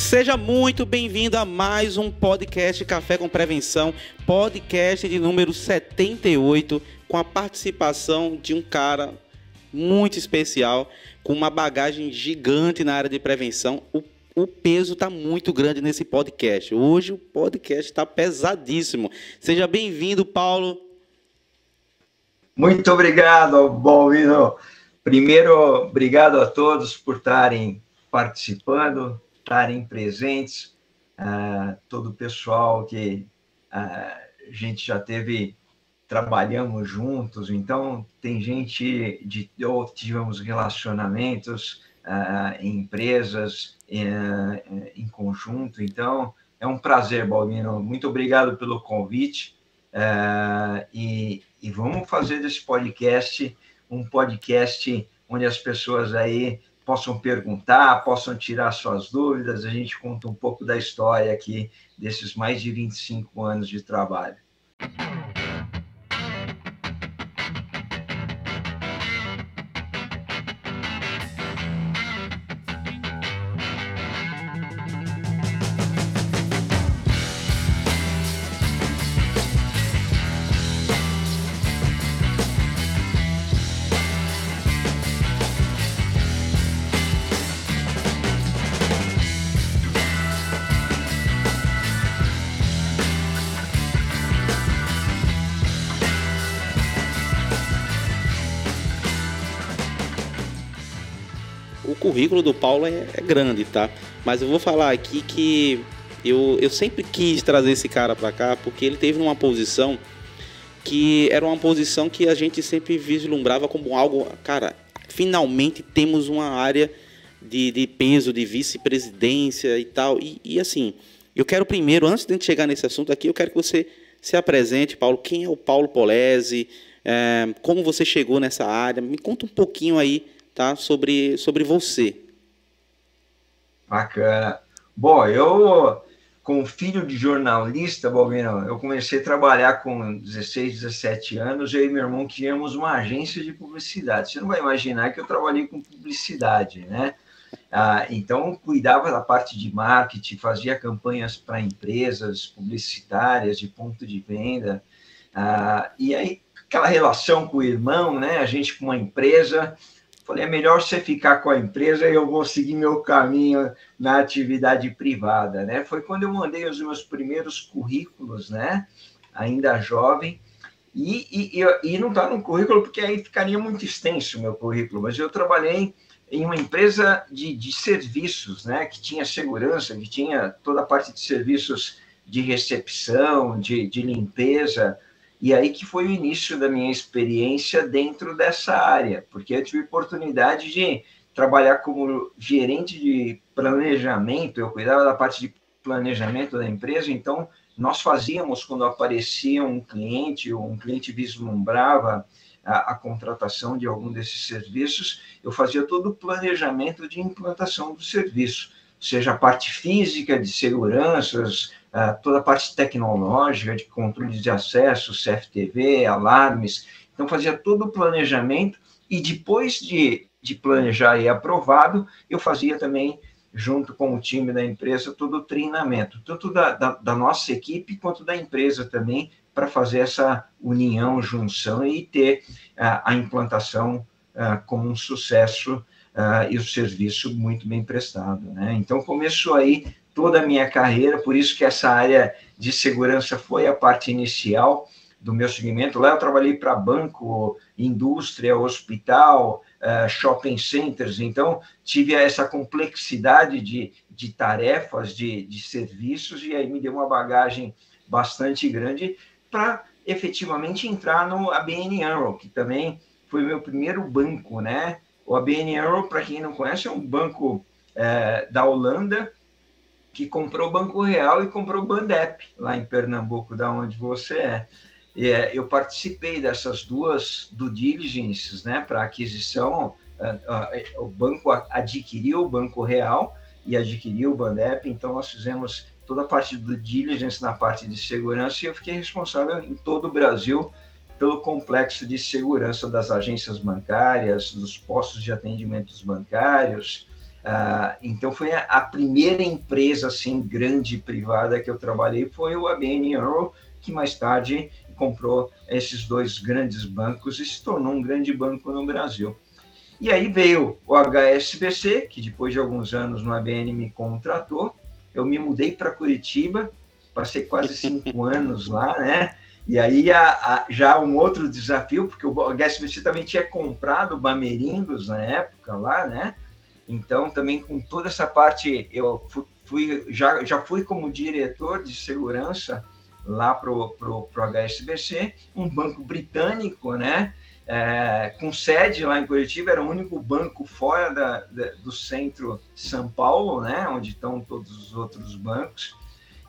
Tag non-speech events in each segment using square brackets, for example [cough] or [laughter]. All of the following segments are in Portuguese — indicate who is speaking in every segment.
Speaker 1: Seja muito bem-vindo a mais um podcast Café com Prevenção, podcast de número 78, com a participação de um cara muito especial, com uma bagagem gigante na área de prevenção. O, o peso está muito grande nesse podcast. Hoje o podcast está pesadíssimo. Seja bem-vindo, Paulo.
Speaker 2: Muito obrigado, Balvino. Primeiro, obrigado a todos por estarem participando, estarem presentes, uh, todo o pessoal que uh, a gente já teve, trabalhamos juntos, então tem gente de, ou tivemos relacionamentos uh, em empresas, em conjunto, então é um prazer, Balbino, muito obrigado pelo convite, e, e vamos fazer desse podcast um podcast onde as pessoas aí possam perguntar, possam tirar suas dúvidas. A gente conta um pouco da história aqui desses mais de 25 anos de trabalho.
Speaker 1: Currículo do Paulo é, é, grande, tá? Mas eu vou falar aqui que eu, eu sempre quis trazer esse cara para cá porque ele teve uma posição que era uma posição que a gente sempre vislumbrava como algo, cara, finalmente temos uma área de, de peso, de vice-presidência e tal. E, e, assim, eu quero primeiro, antes de chegar nesse assunto aqui, eu quero que você se apresente, Paulo. Quem é o Paulo Polese? É, como você chegou nessa área? Me conta um pouquinho aí tá? sobre, sobre você.
Speaker 2: Bacana. Bom, eu, como filho de jornalista, Balbino, eu comecei a trabalhar com 16, 17 anos, eu e meu irmão tínhamos uma agência de publicidade. Você não vai imaginar que eu trabalhei com publicidade, né? Ah, então, cuidava da parte de marketing, fazia campanhas para empresas publicitárias de ponto de venda. Ah, e aí, aquela relação com o irmão, né? A gente com uma empresa, Falei, é melhor você ficar com a empresa e eu vou seguir meu caminho na atividade privada, né? Foi quando eu mandei os meus primeiros currículos, né? Ainda jovem, e, e, e não está no currículo porque aí ficaria muito extenso o meu currículo, mas eu trabalhei em uma empresa de, de serviços, né? Que tinha segurança, que tinha toda a parte de serviços de recepção, de, de limpeza, e aí que foi o início da minha experiência dentro dessa área, porque eu tive oportunidade de trabalhar como gerente de planejamento, eu cuidava da parte de planejamento da empresa, então nós fazíamos quando aparecia um cliente, ou um cliente vislumbrava a, a, contratação de algum desses serviços, eu fazia todo o planejamento de implantação do serviço, seja a parte física de seguranças, toda a parte tecnológica de controle de acesso, CFTV, alarmes. Então, fazia todo o planejamento e depois de, de planejar e aprovado, eu fazia também, junto com o time da empresa, todo o treinamento, tanto da, da, da nossa equipe quanto da empresa também, para fazer essa união, junção e ter uh, a implantação uh, como um sucesso uh, e o serviço muito bem prestado. Né? Então, começou aí toda a minha carreira, por isso que essa área de segurança foi a parte inicial do meu segmento. Lá eu trabalhei para banco, indústria, hospital, uh, shopping centers, então tive essa complexidade de, de tarefas, de, de serviços, e aí me deu uma bagagem bastante grande para efetivamente entrar no ABN AMRO, que também foi meu primeiro banco, né? O ABN AMRO, para quem não conhece, é um banco uh, da Holanda, que comprou Banco Real e comprou Bandep, lá em Pernambuco, da onde você é. É, eu participei dessas duas do diligences, né, para aquisição. o banco adquiriu o Banco Real e adquiriu o Bandep, então nós fizemos toda a parte do diligence na parte de segurança e eu fiquei responsável em todo o Brasil pelo complexo de segurança das agências bancárias, dos postos de atendimentos bancários, Uh, então foi a, a, primeira empresa assim grande privada que eu trabalhei foi o ABN Earl, que mais tarde comprou esses dois grandes bancos e se tornou um grande banco no Brasil. E aí veio o HSBC, que depois de alguns anos no ABN me contratou. Eu me mudei para Curitiba, passei quase [laughs] cinco anos lá, né? E aí a, a, já um outro desafio, porque o HSBC também tinha comprado o Bamerindos na época lá, né? Então, também com toda essa parte, eu fui, já, já fui como diretor de segurança lá para o HSBC, um banco britânico, né? É, com sede lá em Curitiba, era o único banco fora da, da, do centro São Paulo, né? Onde estão todos os outros bancos.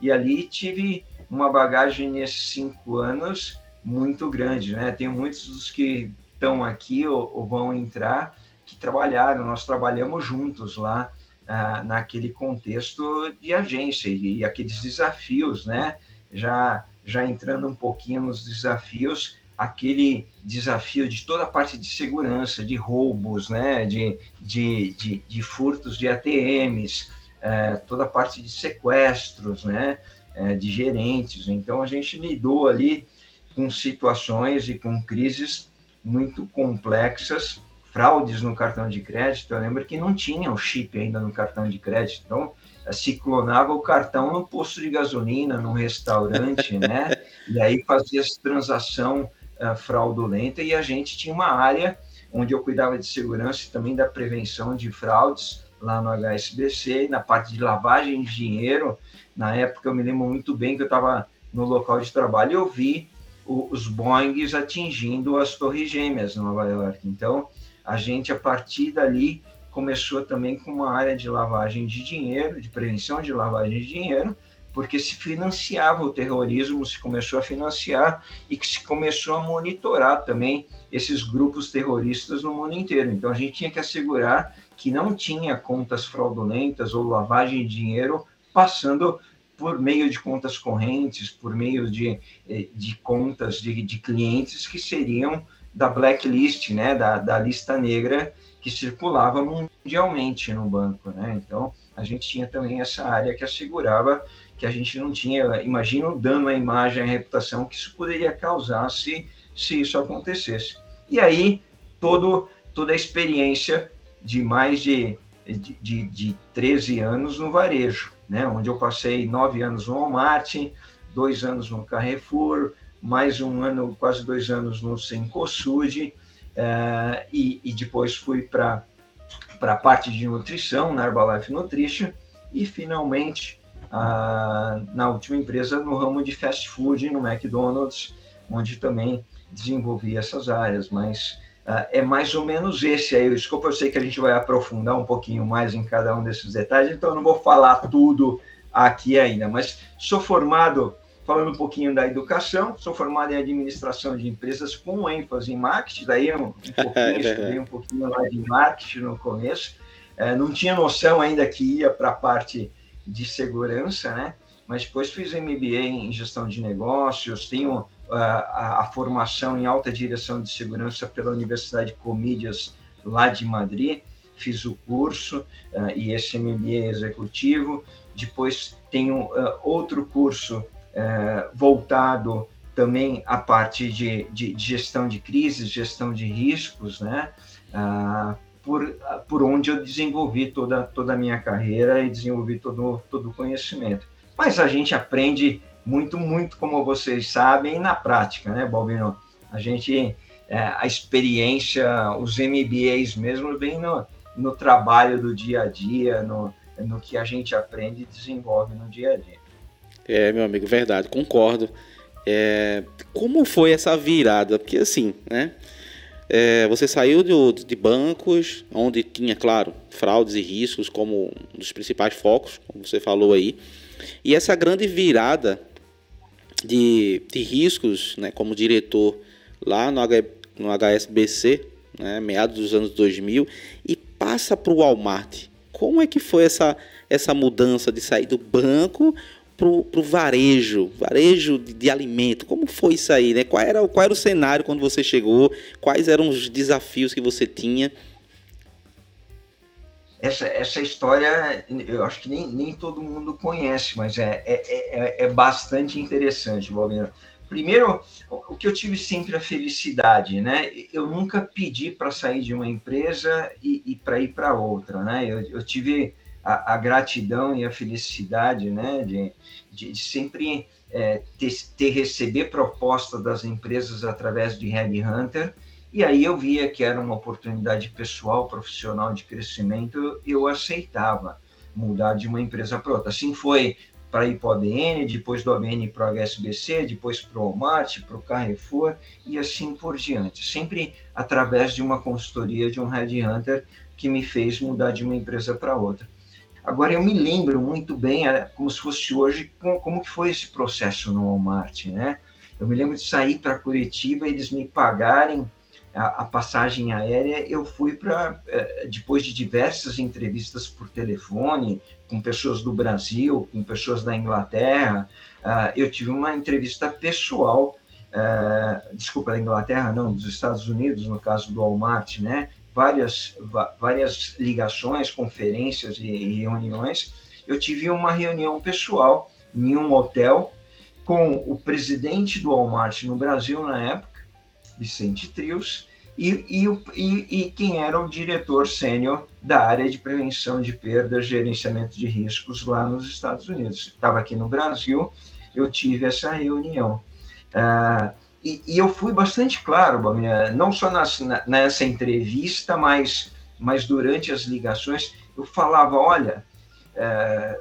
Speaker 2: E ali tive uma bagagem nesses cinco anos muito grande, né? Tenho muitos dos que estão aqui ou, ou vão entrar que trabalharam, nós trabalhamos juntos lá ah, naquele contexto de agência e, e aqueles desafios, né? Já, já entrando um pouquinho nos desafios, aquele desafio de toda a parte de segurança, de roubos, né? De, de, de, de furtos de ATMs, eh, toda a parte de sequestros, né? Eh, de gerentes. Então a gente lidou ali com situações e com crises muito complexas fraudes no cartão de crédito, eu lembro que não tinha o chip ainda no cartão de crédito, então eh, se clonava o cartão no posto de gasolina, num restaurante, né? [laughs] E aí fazia essa transação uh, fraudulenta e a gente tinha uma área onde eu cuidava de segurança e também da prevenção de fraudes lá no HSBC, na parte de lavagem de dinheiro. Na época eu me lembro muito bem que eu estava no local de trabalho e eu vi o, os Boeings atingindo as torres gêmeas em Nova York. Então, a gente, a partir dali, começou também com uma área de lavagem de dinheiro, de prevenção de lavagem de dinheiro, porque se financiava o terrorismo, se começou a financiar e que se começou a monitorar também esses grupos terroristas no mundo inteiro. Então a gente tinha que assegurar que não tinha contas fraudulentas ou lavagem de dinheiro passando por meio de contas correntes, por meio de, eh, de contas de, de clientes que seriam da blacklist, né, da, da lista negra que circulava mundialmente no banco, né? Então, a gente tinha também essa área que assegurava que a gente não tinha, imagina o dano à imagem, à reputação que isso poderia causar se, se isso acontecesse. E aí, todo, toda a experiência de mais de, de, de, de 13 anos no varejo, né? Onde eu passei nove anos no Walmart, dois anos no Carrefour, mais um ano, quase dois anos no Sencosud, uh, e, e depois fui para a parte de nutrição, na Herbalife Nutrition, e finalmente uh, na última empresa no ramo de fast food, no McDonald's, onde também desenvolvi essas áreas, mas uh, é mais ou menos esse aí. Desculpa, eu sei que a gente vai aprofundar um pouquinho mais em cada um desses detalhes, então eu não vou falar tudo aqui ainda, mas sou formado falando um pouquinho da educação, sou formado em administração de empresas com ênfase em marketing, daí um, um [laughs] pouquinho, é estudei um pouquinho lá de marketing no começo, é, não tinha noção ainda que ia para a parte de segurança, né? Mas depois fiz MBA em gestão de negócios, tenho uh, a, a, formação em alta direção de segurança pela Universidade Comídias lá de Madrid, fiz o curso uh, e esse MBA executivo. Depois tenho uh, outro curso é, voltado também à parte de, de, gestão de crises, gestão de riscos, né? Ah, por, por onde eu desenvolvi toda, toda a minha carreira e desenvolvi todo, todo o conhecimento. Mas a gente aprende muito, muito, como vocês sabem, na prática, né, Balbino? A gente, é, a experiência, os MBAs mesmo, vem no, no trabalho do dia a dia, no, no que a gente aprende e desenvolve no dia a dia.
Speaker 1: É, meu amigo, verdade, concordo. É, como foi essa virada? Porque assim, né? É, você saiu de, bancos, onde tinha, claro, fraudes e riscos como um dos principais focos, como você falou aí. E essa grande virada de, de riscos, né, como diretor lá no, H, no HSBC, né, meados dos anos 2000, e passa para o Walmart. Como é que foi essa, essa mudança de sair do banco para o varejo, varejo de, de, alimento. Como foi isso aí, né? Qual era, qual era o cenário quando você chegou? Quais eram os desafios que você tinha?
Speaker 2: essa, essa história, eu acho que nem, nem todo mundo conhece, mas é, é, é, é bastante interessante, Valmir. Primeiro, o que eu tive sempre a felicidade, né? Eu nunca pedi para sair de uma empresa e, e para ir para outra, né? Eu, eu tive a, a, gratidão e a felicidade, né? De, de, sempre é, ter, ter receber proposta das empresas através de Headhunter e aí eu via que era uma oportunidade pessoal, profissional de crescimento, eu aceitava mudar de uma empresa para outra. Assim foi para ir para o ABN, depois do ABN para o HSBC, depois para o Walmart, para o Carrefour e assim por diante. Sempre através de uma consultoria de um headhunter que me fez mudar de uma empresa para outra. Agora eu me lembro muito bem, é, como se fosse hoje, como, que foi esse processo no Walmart, né? Eu me lembro de sair para Curitiba eles me pagarem a, a passagem aérea, eu fui para, é, depois de diversas entrevistas por telefone, com pessoas do Brasil, com pessoas da Inglaterra, uh, eu tive uma entrevista pessoal, uh, desculpa, da Inglaterra, não, dos Estados Unidos, no caso do Walmart, né? Várias, várias ligações, conferências e, reuniões. Eu tive uma reunião pessoal em um hotel com o presidente do Walmart no Brasil na época, Vicente Trios, e, e, e, e quem era o diretor sênior da área de prevenção de perdas, gerenciamento de riscos lá nos Estados Unidos. Estava aqui no Brasil, eu tive essa reunião. Ah, e, e, eu fui bastante claro, não só nas, nessa entrevista, mas, mas durante as ligações, eu falava, olha, é,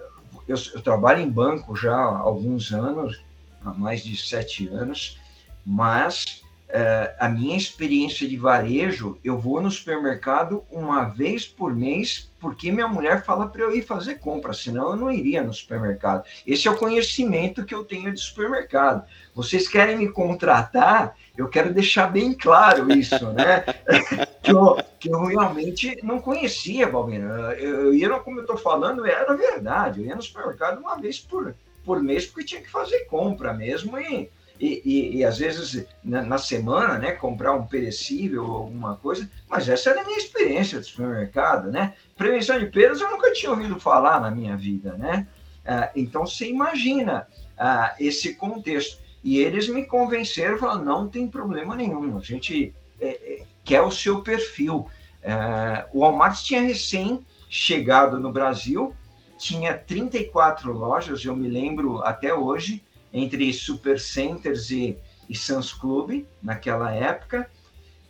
Speaker 2: eu, eu, trabalho em banco já há alguns anos, há mais de sete anos, mas é, a minha experiência de varejo, eu vou no supermercado uma vez por mês, porque minha mulher fala para eu ir fazer compra, senão eu não iria no supermercado. Esse é o conhecimento que eu tenho de supermercado. Vocês querem me contratar? Eu quero deixar bem claro isso, né? [laughs] que, eu, que eu realmente não conhecia, Balbina. Eu, eu ia, como eu estou falando, era verdade. Eu ia no supermercado uma vez por, por mês, porque tinha que fazer compra mesmo e e, e, e, às vezes na, na, semana, né, comprar um perecível ou alguma coisa, mas essa era a minha experiência de supermercado, né? Prevenção de perdas eu nunca tinha ouvido falar na minha vida, né? Ah, então você imagina ah, esse contexto. E eles me convenceram, falaram, não tem problema nenhum, a gente é, é, quer o seu perfil. Ah, o Walmart tinha recém chegado no Brasil, tinha 34 lojas, eu me lembro até hoje, entre Supercenters e, e Sans Club, naquela época.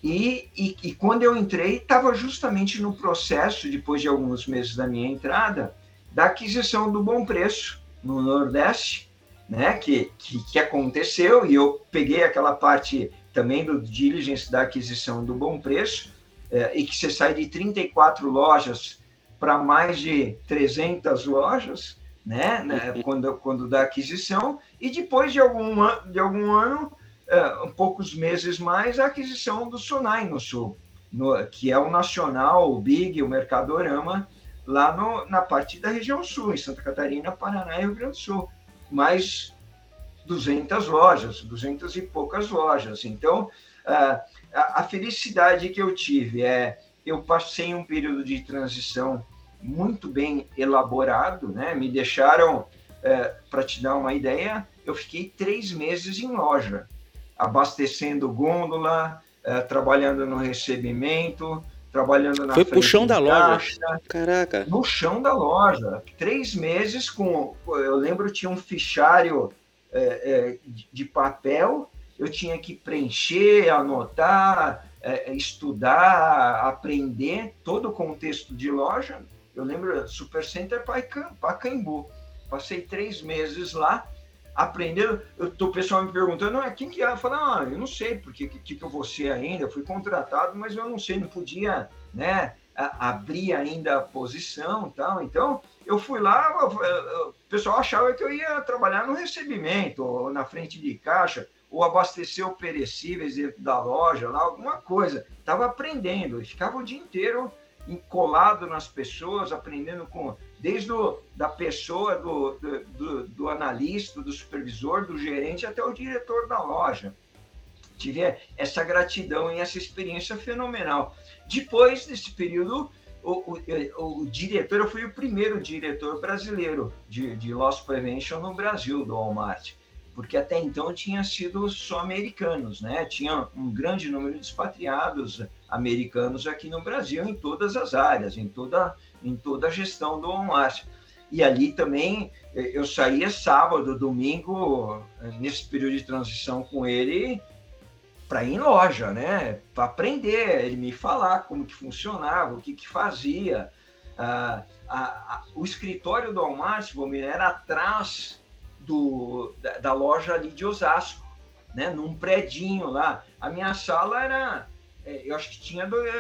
Speaker 2: E, e, e quando eu entrei, estava justamente no processo, depois de alguns meses da minha entrada, da aquisição do Bom Preço no Nordeste, né, que, que, que aconteceu, e eu peguei aquela parte também do diligence da aquisição do Bom Preço, é, e que você sai de 34 lojas para mais de 300 lojas, né, né quando, quando da aquisição, e depois de algum, de algum ano, uh, poucos meses mais, a aquisição do Sonai no Sul, no, que é o nacional, o Big, o Mercadorama, lá no, na parte da região sul, em Santa Catarina, Paraná e Rio Grande do Sul. Mais 200 lojas, 200 e poucas lojas. Então, uh, a, a felicidade que eu tive é, eu passei um período de transição muito bem elaborado, né? Me deixaram, é, para te dar uma ideia, eu fiquei três meses em loja, abastecendo gôndola, é, trabalhando no recebimento, trabalhando na
Speaker 1: Foi pro chão da loja. Caraca.
Speaker 2: No chão da loja. Três meses com. Eu lembro tinha um fichário é, é, de papel, eu tinha que preencher, anotar, é, estudar, aprender todo o contexto de loja eu lembro Supercenter Pacaembu. Passei três meses lá, aprendendo. Eu, o pessoal me perguntando, ah, quem que é? Eu falei, ah, eu não sei porque que, que, eu vou ser ainda. Eu fui contratado, mas eu não sei, não podia, né? abrir ainda a posição tal. Então, eu fui lá, o pessoal achava que eu ia trabalhar no recebimento, ou na frente de caixa, ou abastecer perecíveis dentro da loja, lá, alguma coisa. Estava aprendendo, e ficava o dia inteiro colado nas pessoas, aprendendo com desde o, da pessoa, do, do, do, analista, do supervisor, do gerente até o diretor da loja. Tive essa gratidão e essa experiência fenomenal. Depois desse período, o, o, o, diretor, eu fui o primeiro diretor brasileiro de, de loss prevention no Brasil, do Walmart, porque até então tinha sido só americanos, né? Tinha um grande número de expatriados americanos aqui no Brasil, em todas as áreas, em toda, em toda a gestão do Walmart. E ali também eh, eu saía sábado, domingo, nesse período de transição com ele, para ir em loja, né? Para aprender, ele me falar como que funcionava, o que que fazia. Ah, a, a, o escritório do Bomir, era atrás do, da, da, loja ali de Osasco, né? Num predinho lá. A minha sala era, é, eu acho que tinha dois,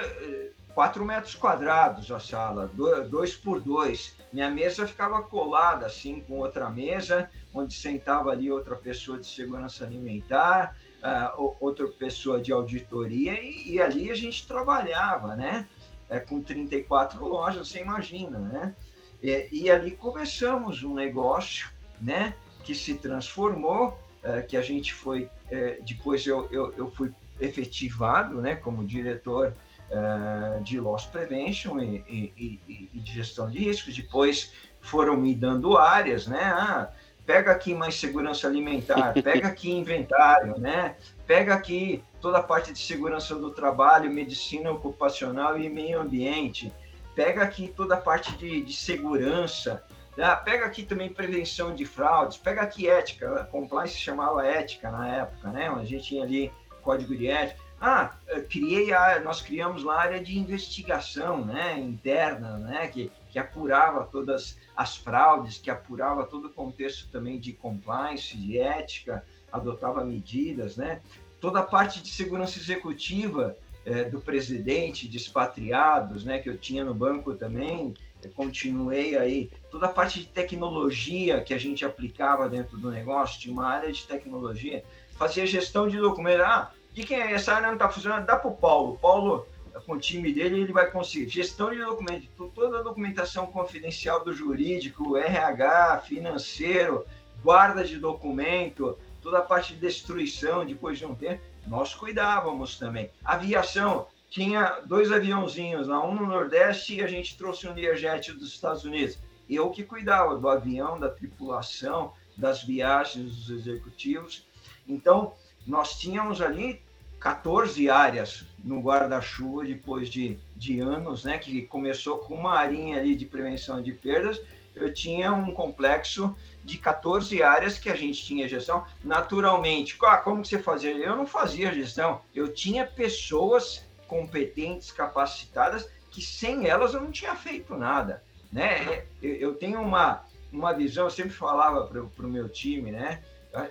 Speaker 2: 4 metros quadrados a sala, dois por dois. Minha mesa ficava colada assim com outra mesa, onde sentava ali outra pessoa de segurança alimentar uh, outra pessoa de auditoria, e, e, ali a gente trabalhava, né? É, com 34 lojas, você imagina, né? E, e ali começamos um negócio, né? Que se transformou, uh, que a gente foi, uh, depois eu, eu, eu, fui efetivado, né? Como diretor uh, de loss prevention e, e, e, de gestão de riscos, depois foram me dando áreas, né? Ah, pega aqui mais segurança alimentar, [laughs] pega aqui inventário, né? Pega aqui toda a parte de segurança do trabalho, medicina ocupacional e meio ambiente. Pega aqui toda a parte de, de segurança. Tá? Pega aqui também prevenção de fraudes. Pega aqui ética. Compliance chamava ética na época, né? A gente tinha ali código de ética. Ah, criei a, nós criamos lá a área de investigação, né? Interna, né? Que, que apurava todas as fraudes, que apurava todo o contexto também de compliance, de ética, adotava medidas, né? Toda a parte de segurança executiva é, do presidente, de expatriados, né? Que eu tinha no banco também, continuei aí. Toda a parte de tecnologia que a gente aplicava dentro do negócio, tinha uma área de tecnologia, fazia gestão de documentos. Ah, de quem é essa área não está funcionando? Dá para o Paulo. Paulo com o time dele, ele vai conseguir gestão de documentos, toda a documentação confidencial do jurídico, RH, financeiro, guarda de documento, toda a parte de destruição depois de um tempo, nós cuidávamos também. Aviação, tinha dois aviãozinhos um no Nordeste e a gente trouxe um Learjet dos Estados Unidos. Eu que cuidava do avião, da tripulação, das viagens dos executivos. Então, nós tínhamos ali 14 áreas no guarda-chuva depois de, de anos, né, que começou com uma arinha ali de prevenção de perdas, eu tinha um complexo de 14 áreas que a gente tinha gestão. Naturalmente, ah, como que você fazia? Eu não fazia gestão, eu tinha pessoas competentes, capacitadas, que sem elas eu não tinha feito nada, né? Eu, tenho uma, uma visão, eu sempre falava para o meu time, né?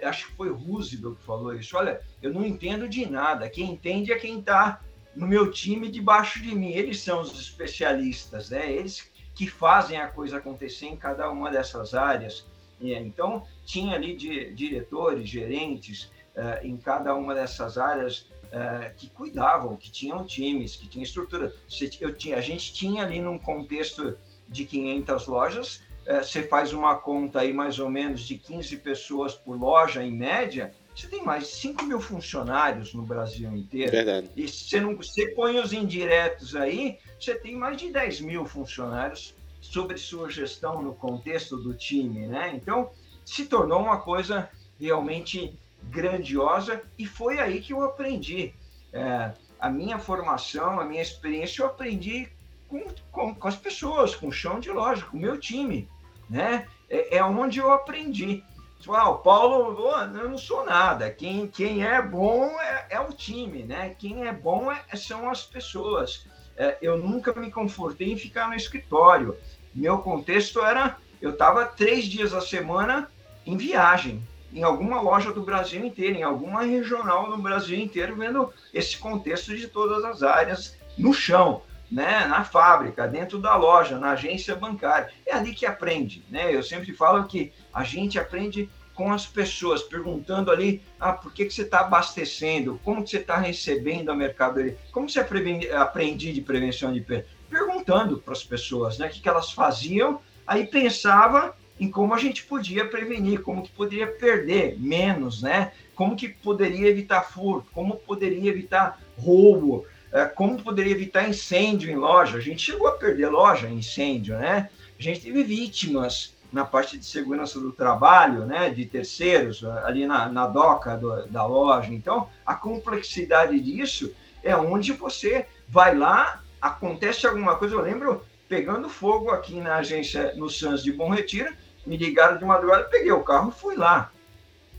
Speaker 2: acho que foi Roosevelt que falou isso. Olha, eu não entendo de nada. Quem entende é quem está no meu time debaixo de mim. Eles são os especialistas, né? Eles que fazem a coisa acontecer em cada uma dessas áreas. Então, tinha ali de, diretores, gerentes uh, em cada uma dessas áreas uh, que cuidavam, que tinham times, que tinham estrutura. Eu tinha, a gente tinha ali num contexto de 500 lojas, é, você faz uma conta aí mais ou menos de 15 pessoas por loja em média, você tem mais de 5 mil funcionários no Brasil inteiro.
Speaker 1: Verdade.
Speaker 2: E você, não, você põe os indiretos aí, você tem mais de 10 mil funcionários sobre sua gestão no contexto do time, né? Então, se tornou uma coisa realmente grandiosa e foi aí que eu aprendi. É, a minha formação, a minha experiência, eu aprendi com, com, com as pessoas, com o chão de loja, com o meu time né? É, é onde eu aprendi. Ah, o Paulo, eu não sou nada. Quem, quem é bom é, é o time, né? Quem é bom é, são as pessoas. É, eu nunca me confortei em ficar no escritório. Meu contexto era, eu estava três dias a semana em viagem, em alguma loja do Brasil inteiro, em alguma regional no Brasil inteiro, vendo esse contexto de todas as áreas no chão né, na fábrica, dentro da loja, na agência bancária. É ali que aprende, né? Eu sempre falo que a gente aprende com as pessoas, perguntando ali, ah, por que, que você está abastecendo? Como que você está recebendo a mercadoria? Como você aprende de prevenção de perda? Perguntando para as pessoas, né, o que, que elas faziam, aí pensava em como a gente podia prevenir, como que poderia perder menos, né? Como que poderia evitar furto, como poderia evitar roubo, como poderia evitar incêndio em loja. A gente chegou a perder loja em incêndio, né? A gente teve vítimas na parte de segurança do trabalho, né, de terceiros, ali na, na doca do, da loja. Então, a complexidade disso é onde você vai lá, acontece alguma coisa. Eu lembro pegando fogo aqui na agência no Sans de Bom Retiro, me ligaram de madrugada, peguei o carro, fui lá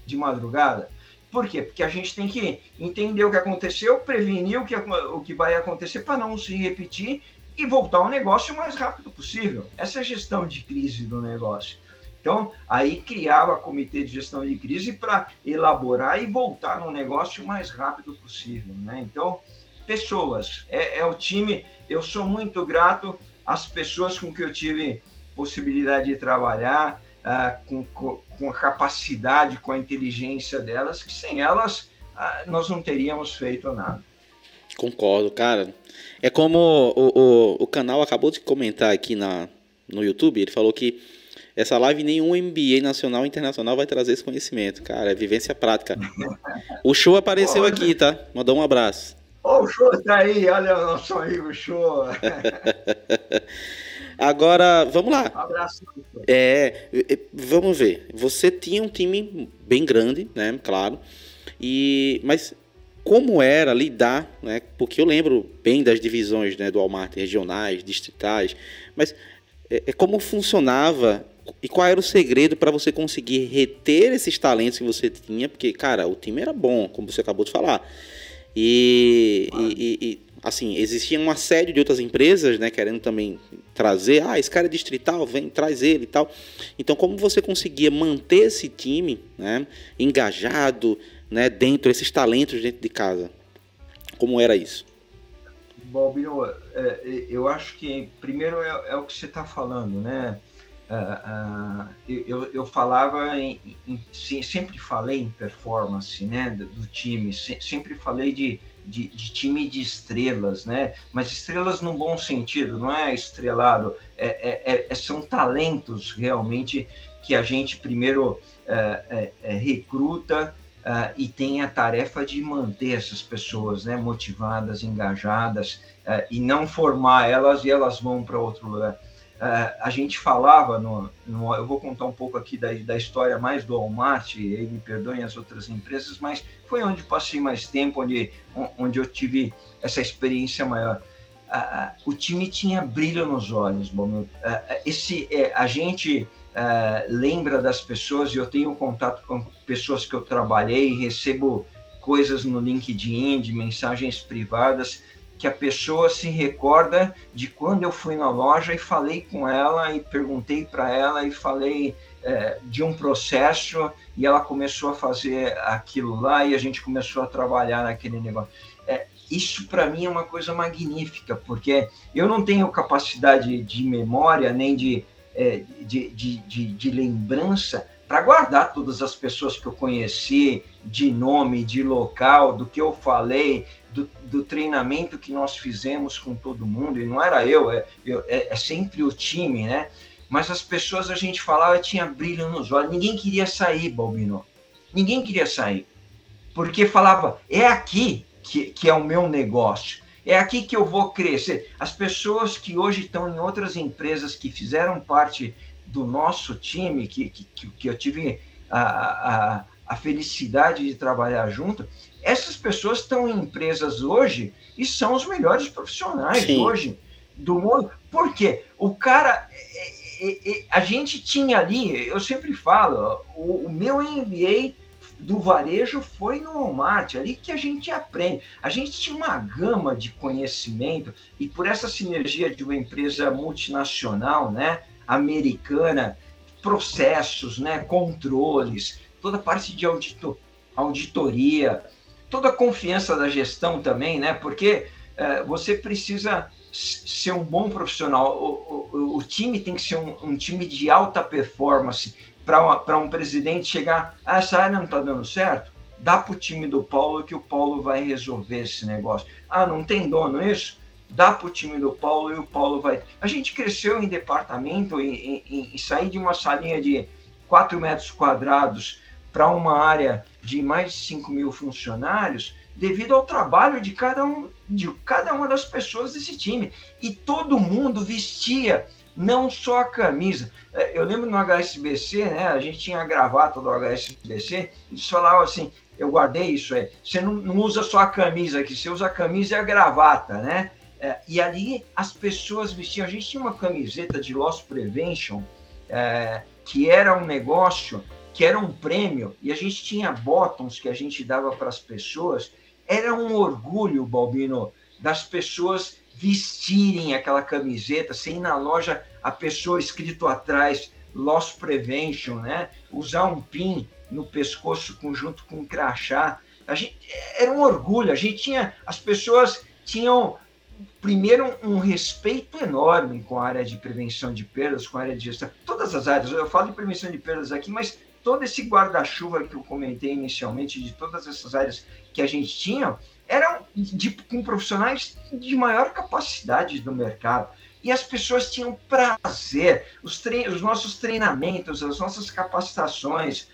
Speaker 2: de madrugada. Por quê? Porque a gente tem que entender o que aconteceu, prevenir o que, o que vai acontecer para não se repetir e voltar ao negócio o mais rápido possível. Essa é a gestão de crise do negócio. Então, aí criava comitê de gestão de crise para elaborar e voltar no negócio o mais rápido possível. Né? Então, pessoas, é, é o time. Eu sou muito grato às pessoas com que eu tive possibilidade de trabalhar, uh, com, com, a capacidade, com a inteligência delas, que sem elas uh, nós não teríamos feito nada.
Speaker 1: Concordo, cara. É como o, o, o canal acabou de comentar aqui na, no YouTube, ele falou que essa live nenhum MBA nacional e internacional vai trazer esse conhecimento, cara, é vivência prática. [laughs] O show apareceu aqui, tá? Mandou um abraço.
Speaker 2: Ô, o show tá aí, olha o nosso amigo show. [laughs]
Speaker 1: Agora, vamos lá.
Speaker 2: Um abraço.
Speaker 1: É, é, vamos ver. Você tinha um time bem grande, né? Claro. E, mas como era lidar, né? Porque eu lembro bem das divisões né, do Walmart, regionais, distritais, mas é, é como funcionava e qual era o segredo para você conseguir reter esses talentos que você tinha? Porque, cara, o time era bom, como você acabou de falar. E, e, e, assim, existia uma série de outras empresas, né, querendo também trazer, ah, esse cara é distrital, vem, traz ele e tal. Então, como você conseguia manter esse time, né, engajado, né, dentro, esses talentos dentro de casa? Como era isso?
Speaker 2: Bom, Bino, é, eu acho que primeiro é, é o que você está falando, né? Uh, uh, eu, eu falava em, em, sempre falei em performance né do, time se, sempre falei de, de, de, time de estrelas né mas estrelas no bom sentido não é estrelado é, é, é, é são talentos realmente que a gente primeiro é, recruta e tem a tarefa de manter essas pessoas né, motivadas, engajadas, e não formar elas e elas vão para outro lugar. Uh, a gente falava, no, no, eu vou contar um pouco aqui da, da história mais do Walmart, e me perdoem as outras empresas, mas foi onde passei mais tempo, onde, onde eu tive essa experiência maior. o time tinha brilho nos olhos, bom, esse, é, a gente lembra das pessoas, e eu tenho contato com pessoas que eu trabalhei, recebo coisas no LinkedIn, de mensagens privadas, que a pessoa se recorda de quando eu fui na loja e falei com ela e perguntei para ela e falei é, de um processo e ela começou a fazer aquilo lá e a gente começou a trabalhar naquele negócio. É, isso para mim é uma coisa magnífica, porque eu não tenho capacidade de memória nem de é, de, de, de, de lembrança para guardar todas as pessoas que eu conheci, de nome, de local, do que eu falei, do, do, treinamento que nós fizemos com todo mundo, e não era eu, é, eu, é, é sempre o time, né? Mas as pessoas a gente falava tinha brilho nos olhos, ninguém queria sair, Balbino. Ninguém queria sair. Porque falava, é aqui que, que é o meu negócio. É aqui que eu vou crescer. As pessoas que hoje estão em outras empresas que fizeram parte do nosso time, que, que, que eu tive a, a, a felicidade de trabalhar junto, essas pessoas estão em empresas hoje e são os melhores profissionais Sim. hoje do mundo. Por quê? O cara. É, é, é, a gente tinha ali, eu sempre falo, o, o meu MBA do varejo foi no Walmart, ali que a gente aprende. A gente tinha uma gama de conhecimento e por essa sinergia de uma empresa multinacional, né, americana, processos, né, controles, toda a parte de audito, auditoria, toda a confiança da gestão também, né, porque é, você precisa ser um bom profissional. O, o, o time tem que ser um, um time de alta performance para um presidente chegar, ah, essa área não está dando certo, dá para o time do Paulo que o Paulo vai resolver esse negócio. Ah, não tem dono isso? Dá para o time do Paulo e o Paulo vai. A gente cresceu em departamento e, e, e sair de uma salinha de 4 metros quadrados para uma área de mais de 5 mil funcionários devido ao trabalho de cada, um, de cada uma das pessoas desse time. E todo mundo vestia não só a camisa. É, eu lembro no HSBC, né, a gente tinha a gravata do HSBC, eles falavam assim, eu guardei isso aí, você não, não usa só a camisa aqui, você usa a camisa e a gravata, né? É, e ali as pessoas vestiam, a gente tinha uma camiseta de Loss Prevention, é, que era um negócio, que era um prêmio, e a gente tinha bottoms que a gente dava para as pessoas, era um orgulho, Balbino, das pessoas vestirem aquela camiseta, sem ir na loja a pessoa escrito atrás loss prevention, né? Usar um pin no pescoço junto com um crachá. A gente era um orgulho. A gente tinha as pessoas tinham primeiro um respeito enorme com a área de prevenção de perdas, com a área de gestão, todas as áreas. Eu falo de prevenção de perdas aqui, mas todo esse guarda-chuva que eu comentei inicialmente, de todas essas áreas que a gente tinha, eram de, com profissionais de maior capacidade do mercado. E as pessoas tinham prazer. Os, os nossos treinamentos, as nossas capacitações,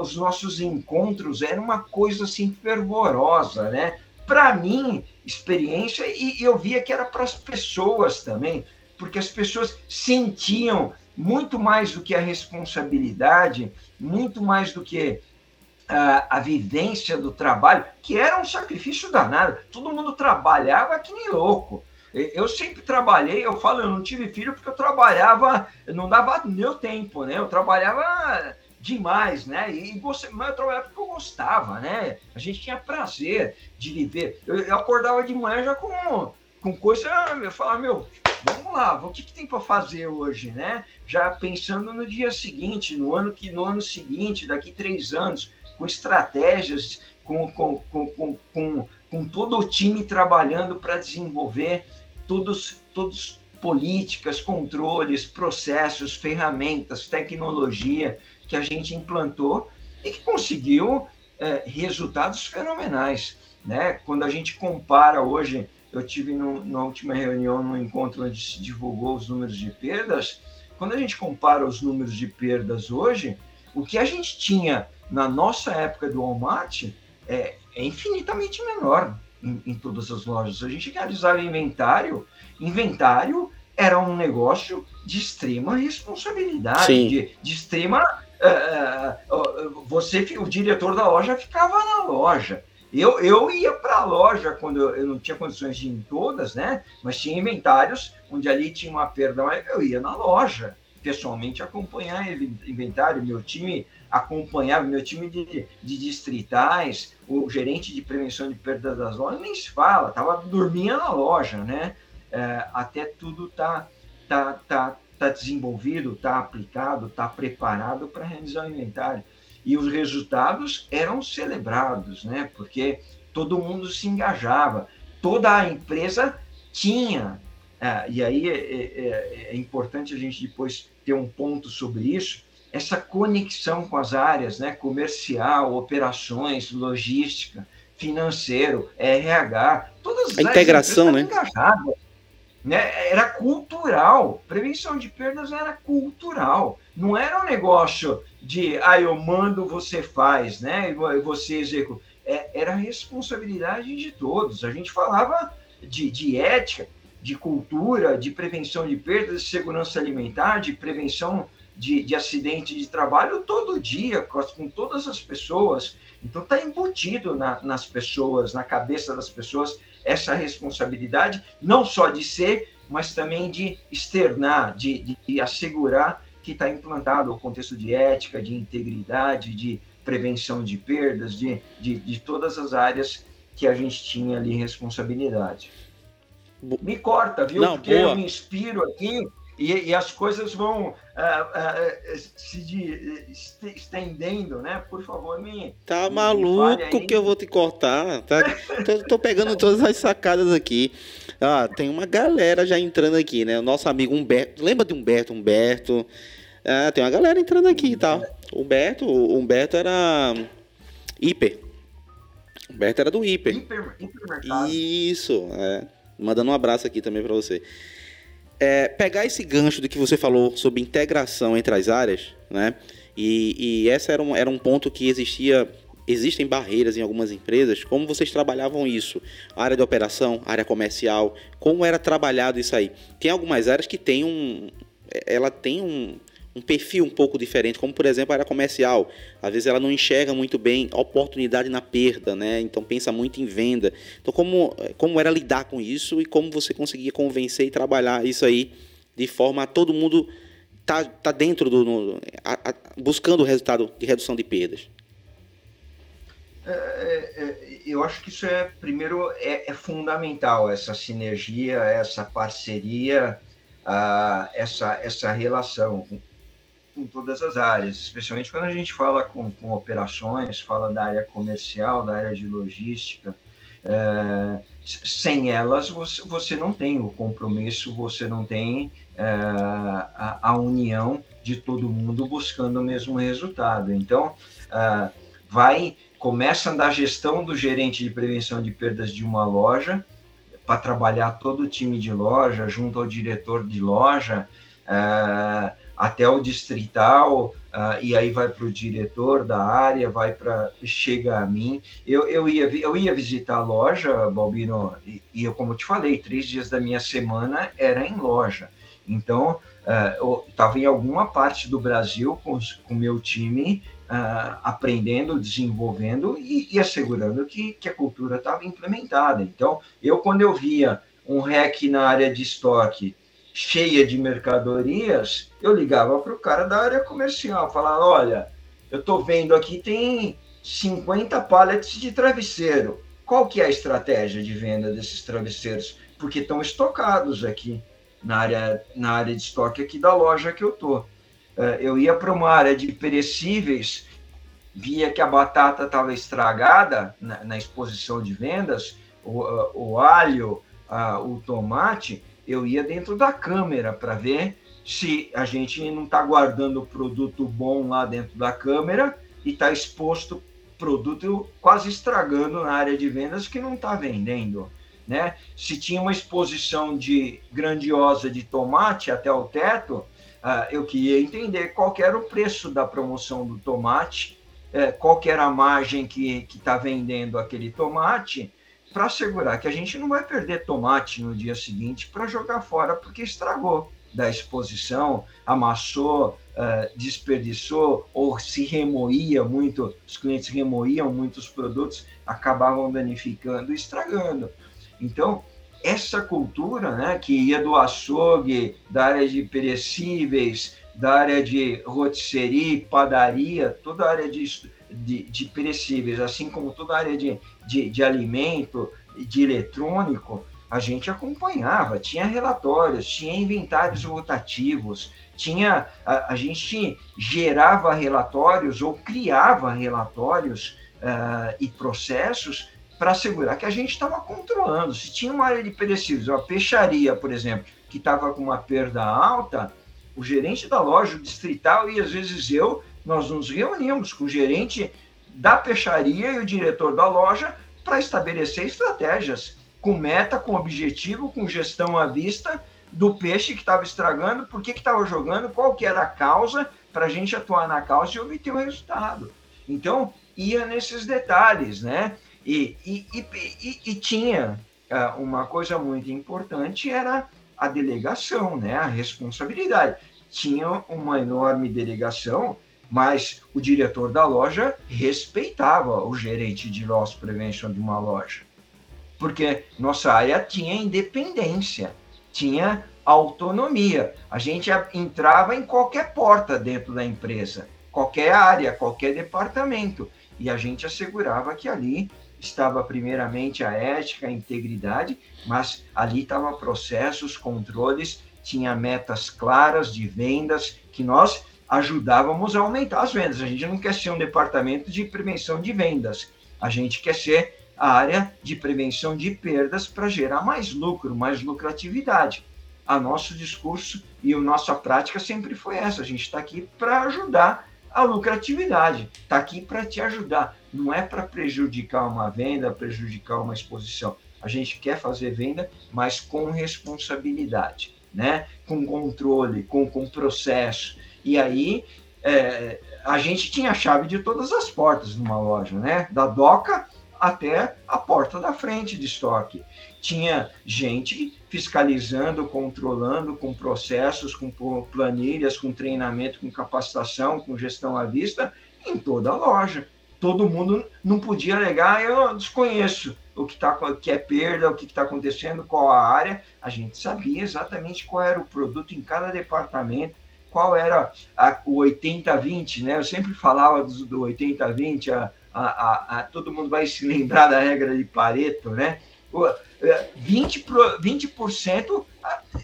Speaker 2: os nossos encontros eram uma coisa assim fervorosa, né? Para mim, experiência, e eu via que era para as pessoas também, porque as pessoas sentiam muito mais do que a responsabilidade, muito mais do que a, a vivência do trabalho, que era um sacrifício danado. Todo mundo trabalhava que nem louco. Eu sempre trabalhei, eu falo, eu não tive filho porque eu trabalhava, não dava meu tempo, né? Eu trabalhava demais, né? E você, mas eu trabalhava porque eu gostava, né? A gente tinha prazer de viver. Eu, eu acordava de manhã já com, com coisa, eu falava, meu, vamos lá, o que, que tem para fazer hoje, né? Já pensando no dia seguinte, no ano que no ano seguinte, daqui três anos, com estratégias, com, com, com, com, com todo o time trabalhando para desenvolver todos, todos políticas, controles, processos, ferramentas, tecnologia que a gente implantou e que conseguiu é, resultados fenomenais. Né? Quando a gente compara hoje eu tive no, na última reunião, no encontro onde se divulgou os números de perdas. Quando a gente compara os números de perdas hoje, o que a gente tinha na nossa época do Walmart é, é infinitamente menor em, em, todas as lojas. A gente realizava inventário, inventário era um negócio de extrema responsabilidade, de, de, extrema. Uh, uh, você, o diretor da loja ficava na loja. Eu, eu ia para a loja quando eu, eu, não tinha condições de ir em todas, né? Mas tinha inventários onde ali tinha uma perda, eu ia na loja pessoalmente acompanhar inventário. Meu time acompanhava, meu time de, de distritais, o gerente de prevenção de perda das lojas nem se fala, tava dormindo na loja, né? É, até tudo tá tá tá tá desenvolvido, tá aplicado, tá preparado para realizar o inventário e os resultados eram celebrados, né? Porque todo mundo se engajava, toda a empresa tinha. É, e aí é, é, é, é, importante a gente depois ter um ponto sobre isso, essa conexão com as áreas, né? Comercial, operações, logística, financeiro, RH, todas
Speaker 1: as a integração, né?
Speaker 2: Engajadas, né? Era cultural. Prevenção de perdas era cultural. Não era um negócio de, ah, eu mando, você faz, né? E você executa. É, era responsabilidade de todos. A gente falava de, de ética, de cultura, de prevenção de perdas, de segurança alimentar, de prevenção de, de acidente de trabalho todo dia, com, todas as pessoas. Então, está embutido na, nas pessoas, na cabeça das pessoas, essa responsabilidade, não só de ser, mas também de externar, de, de, de assegurar que está implantado o contexto de ética, de integridade, de prevenção de perdas, de, de, de todas as áreas que a gente tinha ali responsabilidade. Me corta, viu? Não, Porque boa. eu me inspiro aqui e, e as coisas vão uh, uh, se de, estendendo, né? Por favor, me.
Speaker 1: Tá me, maluco me que eu vou te cortar. Tá? tô, tô, pegando todas as sacadas aqui. Ah, tem uma galera já entrando aqui, né? O nosso amigo Humberto. Lembra de Humberto? Humberto. Ah, tem uma galera entrando aqui, tá? Humberto, Humberto era hiper. Humberto era do hiper. Hiper, Isso, é. Mandando um abraço aqui também para você é, pegar esse gancho do que você falou sobre integração entre as áreas, né? E, e esse era um, era um ponto que existia, existem barreiras em algumas empresas. Como vocês trabalhavam isso? Área de operação, área comercial, como era trabalhado isso aí? Tem algumas áreas que tem um, ela tem um, um perfil um pouco diferente, como por exemplo a área comercial. Às vezes ela não enxerga muito bem oportunidade na perda, né? Então pensa muito em venda. Então como, como era lidar com isso e como você conseguia convencer e trabalhar isso aí de forma a todo mundo tá, tá dentro do no, a, a, buscando o resultado de redução de perdas.
Speaker 2: É, é, é, eu acho que isso é primeiro é, é fundamental essa sinergia, essa parceria, uh, essa essa relação em todas as áreas, especialmente quando a gente fala com, com operações, fala da área comercial, da área de logística. É, sem elas, você, você não tem o compromisso, você não tem é, a, a, união de todo mundo buscando o mesmo resultado. Então, é, vai começa da gestão do gerente de prevenção de perdas de uma loja, para trabalhar todo o time de loja, junto ao diretor de loja, é, até o distrital, uh, e aí vai para o diretor da área, vai para chega a mim. Eu, eu, ia, eu ia visitar a loja, Balbino, e, e eu, como te falei, três dias da minha semana era em loja. Então, uh, eu estava em alguma parte do Brasil com o meu time uh, aprendendo, desenvolvendo e, e assegurando que, que a cultura estava implementada. Então, eu, quando eu via um REC na área de estoque cheia de mercadorias, eu ligava para o cara da área comercial, falava, olha, eu estou vendo aqui tem 50 pallets de travesseiro. Qual que é a estratégia de venda desses travesseiros? Porque estão estocados aqui na área, na área de estoque aqui da loja que eu estou. É, eu ia para uma área de perecíveis, via que a batata estava estragada na, na, exposição de vendas, o, o alho, o tomate, eu ia dentro da câmera para ver se a gente não está guardando produto bom lá dentro da câmera e está exposto produto quase estragando na área de vendas que não está vendendo. Né? Se tinha uma exposição de grandiosa de tomate até o teto, uh, eu queria entender qual era o preço da promoção do tomate, uh, qual era a margem que está vendendo aquele tomate, para assegurar que a gente não vai perder tomate no dia seguinte para jogar fora porque estragou da exposição, amassou, uh, desperdiçou ou se remoía muito, os clientes remoíam muitos produtos, acabavam danificando e estragando. Então, essa cultura né, que ia do açougue, da área de perecíveis, da área de rotisserie, padaria, toda a área de de, de perecíveis, assim como toda a área de, de, de alimento, de eletrônico, a gente acompanhava, tinha relatórios, tinha inventários rotativos, tinha a, a gente gerava relatórios ou criava relatórios uh, e processos para assegurar que a gente estava controlando. Se tinha uma área de perecíveis, uma peixaria, por exemplo, que estava com uma perda alta, o gerente da loja, o distrital e às vezes eu nós nos reunimos com o gerente da peixaria e o diretor da loja para estabelecer estratégias com meta, com objetivo, com gestão à vista do peixe que estava estragando, por que estava jogando, qual que era a causa, para a gente atuar na causa e obter o resultado. Então, ia nesses detalhes, né? E, e, e, e tinha uh, uma coisa muito importante, era a delegação, né? A responsabilidade. Tinha uma enorme delegação mas o diretor da loja respeitava o gerente de loss prevention de uma loja, porque nossa área tinha independência, tinha autonomia. A gente entrava em qualquer porta dentro da empresa, qualquer área, qualquer departamento, e a gente assegurava que ali estava primeiramente a ética, a integridade, mas ali estavam processos, controles, tinha metas claras de vendas que nós ajudávamos a aumentar as vendas. A gente não quer ser um departamento de prevenção de vendas, a gente quer ser a área de prevenção de perdas para gerar mais lucro, mais lucratividade. A nosso discurso e a nossa prática sempre foi essa. A gente está aqui para ajudar a lucratividade, está aqui para te ajudar. Não é para prejudicar uma venda, prejudicar uma exposição. A gente quer fazer venda, mas com responsabilidade, né? com controle, com, com processo, e aí é, a gente tinha a chave de todas as portas numa loja, né? Da doca até a porta da frente de estoque. Tinha gente fiscalizando, controlando, com processos, com planilhas, com treinamento, com capacitação, com gestão à vista, em toda a loja. Todo mundo não podia alegar, eu desconheço o que, tá, que é perda, o que está acontecendo, qual a área. A gente sabia exatamente qual era o produto em cada departamento, qual era a, o 80-20, né? Eu sempre falava do, do 80-20, a, a, a, todo mundo vai se lembrar da regra de Pareto, né? 20%, 20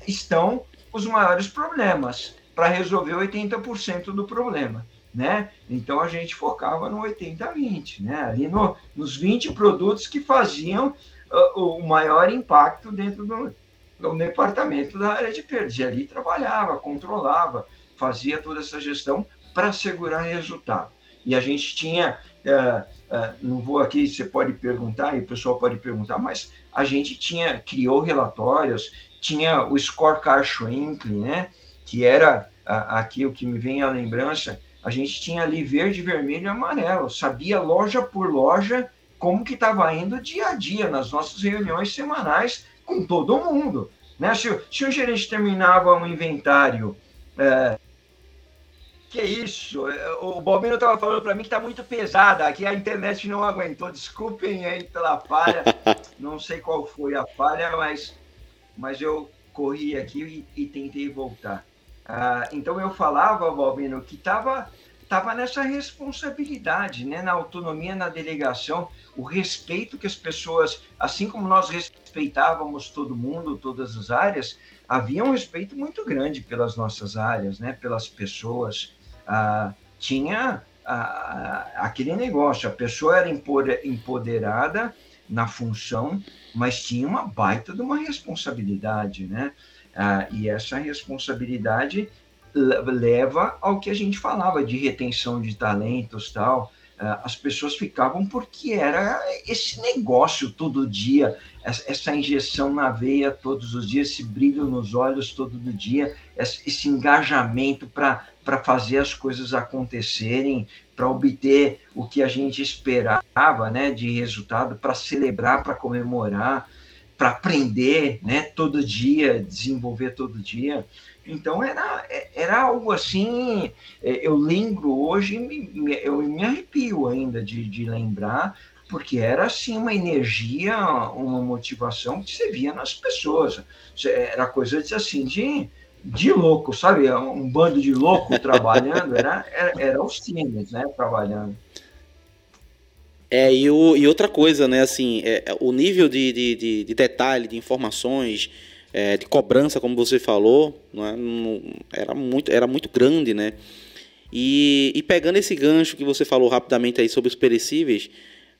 Speaker 2: estão os maiores problemas para resolver 80% do problema. Né? Então a gente focava no 80-20, né? ali no, nos 20 produtos que faziam uh, o maior impacto dentro do, do departamento da área de perda. E ali trabalhava, controlava, fazia toda essa gestão para assegurar resultado. E a gente tinha, uh, uh, não vou aqui, você pode perguntar, e o pessoal pode perguntar, mas a gente tinha, criou relatórios, tinha o Scorecard Shrink, né? Que era aqui o que me vem à lembrança, a gente tinha ali verde, vermelho e amarelo, sabia loja por loja como que estava indo dia a dia nas nossas reuniões semanais com todo mundo. Né? Se, se o gerente terminava um inventário é, que isso? O Bobino estava falando para mim que está muito pesada. Aqui a internet não aguentou. Desculpem aí pela falha. [laughs] não sei qual foi a falha, mas, mas eu corri aqui e, e tentei voltar. Ah, então eu falava, Bobino, que estava tava nessa responsabilidade, né? na autonomia, na delegação, o respeito que as pessoas, assim como nós respeitávamos todo mundo, todas as áreas, havia um respeito muito grande pelas nossas áreas, né? pelas pessoas ah, tinha ah, aquele negócio, a pessoa era empoderada na função, mas tinha uma baita de uma responsabilidade, né? Ah, e essa responsabilidade leva ao que a gente falava de retenção de talentos tal. Ah, as pessoas ficavam porque era esse negócio todo dia, essa injeção na veia todos os dias, esse brilho nos olhos todo dia, esse engajamento para para fazer as coisas acontecerem, para obter o que a gente esperava, né, de resultado, para celebrar, para comemorar, para aprender, né, todo dia, desenvolver todo dia. Então era, era algo assim, é, eu lembro hoje, eu me arrepio ainda de, de lembrar, porque era assim uma energia, uma motivação que você via nas pessoas. Era coisa de, assim de de louco, sabe? Um bando de louco [laughs] trabalhando, era, era, era os times, né? Trabalhando.
Speaker 1: É, e, o, e outra coisa, né, assim, é, é, o nível de, de, de, de, detalhe, de informações, é, de cobrança, como você falou, não é, não, era, muito, era muito grande, né? E, e pegando esse gancho que você falou rapidamente aí sobre os perecíveis,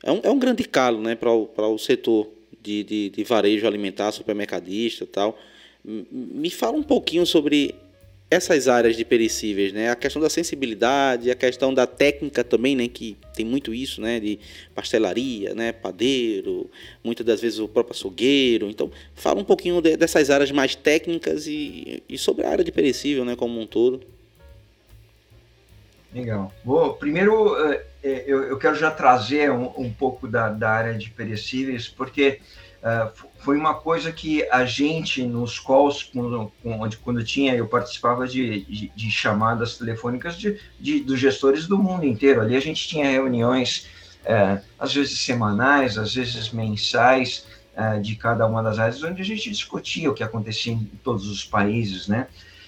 Speaker 1: é um, é um grande calo, né, para o, setor de, de, de varejo alimentar, supermercadista e tal. Me fala um pouquinho sobre essas áreas de perecíveis, né? A questão da sensibilidade, a questão da técnica também, né? Que tem muito isso, né? De pastelaria, né? Padeiro, muitas das vezes o próprio açougueiro. Então, fala um pouquinho de, dessas áreas mais técnicas e, e, sobre a área de perecível, né? Como um todo.
Speaker 2: Legal. Bom, primeiro eh, eh, eu, quero já trazer um, um pouco da, da área de perecíveis, porque uh, foi uma coisa que a gente, nos calls, quando, quando tinha, eu participava de, de, de chamadas telefônicas de, de, dos gestores do mundo inteiro. Ali a gente tinha reuniões, é, às vezes semanais, às vezes mensais, é, de cada uma das áreas, onde a gente discutia o que acontecia em todos os países, né?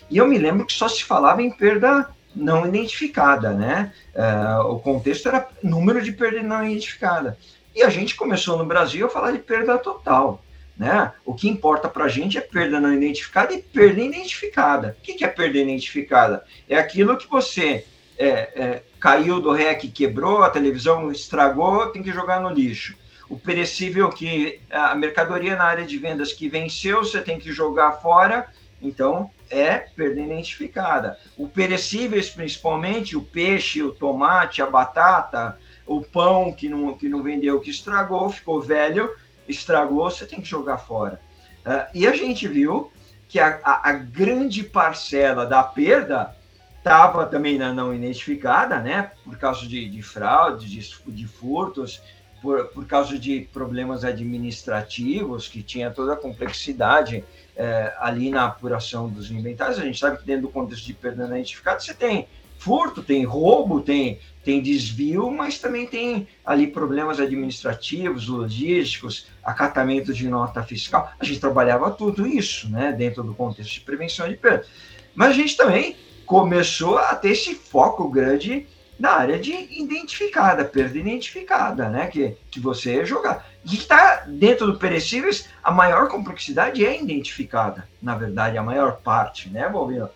Speaker 2: E eu me lembro que só se falava em perda não identificada, né? É, o contexto era número de perda não identificada. E a gente começou no Brasil a falar de perda total. Né? O que importa para a gente é perda não identificada e perda identificada. O que é perda identificada? É aquilo que você é, é, caiu do REC, quebrou, a televisão estragou, tem que jogar no lixo. O perecível que a mercadoria na área de vendas que venceu, você tem que jogar fora, então é perda identificada. O perecíveis, principalmente, o peixe, o tomate, a batata, o pão que não, que não vendeu, que estragou, ficou velho, estragou, você tem que jogar fora. Uh, e a gente viu que a, a, a, grande parcela da perda estava também na não identificada, né? Por causa de, de fraude, de, de furtos, por, por causa de problemas administrativos, que tinha toda a complexidade é, ali na apuração dos inventários. A gente sabe que dentro do contexto de perda não identificada, você tem furto, tem roubo, tem, tem desvio, mas também tem ali problemas administrativos, logísticos, acatamento de nota fiscal. A gente trabalhava tudo isso, né, dentro do contexto de prevenção de perda. Mas a gente também começou a ter esse foco grande na área de identificada, perda identificada, né, que, que você jogar. E está dentro do perecíveis, a maior complexidade é identificada, na verdade, a maior parte, né, Bobino?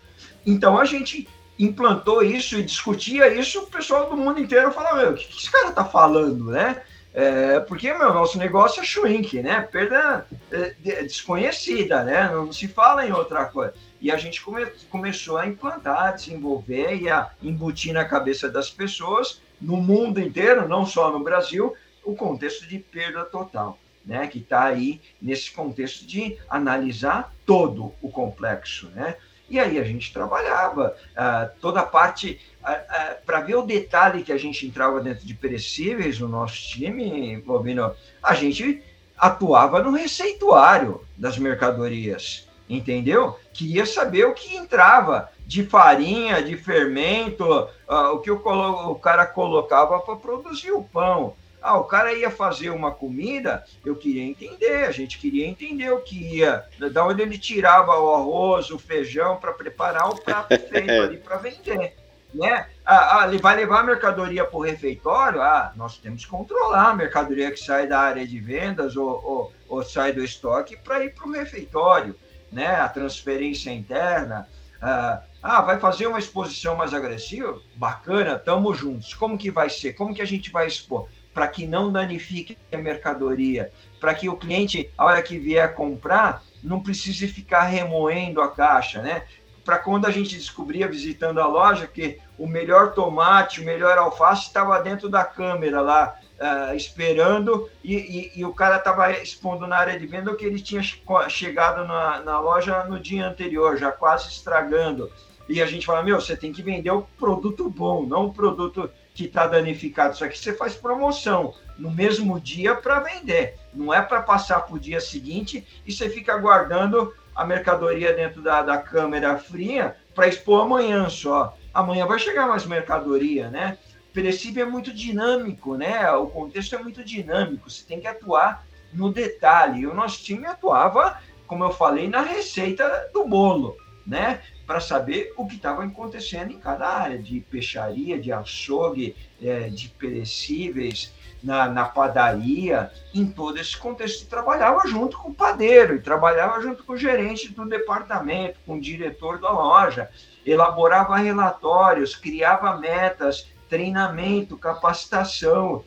Speaker 2: Então a gente implantou isso e discutia isso, o pessoal do mundo inteiro falava, meu, o que, que esse cara tá falando, né? É, porque, meu, nosso negócio é shrink, né? Perda é, desconhecida, né? Não se fala em outra coisa. E a gente come, começou a implantar, a desenvolver e a embutir na cabeça das pessoas, no mundo inteiro, não só no Brasil, o contexto de perda total, né? Que está aí nesse contexto de analisar todo o complexo, né? E aí a gente trabalhava uh, toda a parte, uh, uh, para ver o detalhe que a gente entrava dentro de perecíveis no nosso time, Bobino, a gente atuava no receituário das mercadorias, entendeu? Queria saber o que entrava de farinha, de fermento, o que o, o cara colocava para produzir o pão. Ah, o cara ia fazer uma comida, eu queria entender, a gente queria entender o que ia, da onde ele tirava o arroz, o feijão para preparar o prato [laughs] feito ali para vender. Né? Ah, ah, ele vai levar a mercadoria para o refeitório? Ah, nós temos que controlar a mercadoria que sai da área de vendas ou, ou, ou sai do estoque para ir para o refeitório, né? A transferência interna. Ah, ah, vai fazer uma exposição mais agressiva? Bacana, tamo juntos. Como que vai ser? Como que a gente vai expor? Para que não danifique a mercadoria, para que o cliente, a hora que vier comprar, não precise ficar remoendo a caixa, né? Para quando a gente descobria visitando a loja que o melhor tomate, o melhor alface estava dentro da câmera lá, uh, esperando, e, e, e, o cara estava expondo na área de venda que ele tinha chegado na, na loja no dia anterior, já quase estragando. E a gente fala, meu, você tem que vender o produto bom, não o produto que está danificado. Isso aqui você faz promoção no mesmo dia para vender. Não é para passar para o dia seguinte e você fica guardando a mercadoria dentro da, da câmera fria para expor amanhã só. Amanhã vai chegar mais mercadoria, né? O perecível é muito dinâmico, né? O contexto é muito dinâmico. Você tem que atuar no detalhe. E o nosso time atuava, como eu falei, na receita do bolo, né? Para saber o que estava acontecendo em cada área, de peixaria, de açougue, é, de perecíveis, na, na, padaria, em todo esse contexto. Trabalhava junto com o padeiro, e trabalhava junto com o gerente do departamento, com o diretor da loja, elaborava relatórios, criava metas, treinamento, capacitação,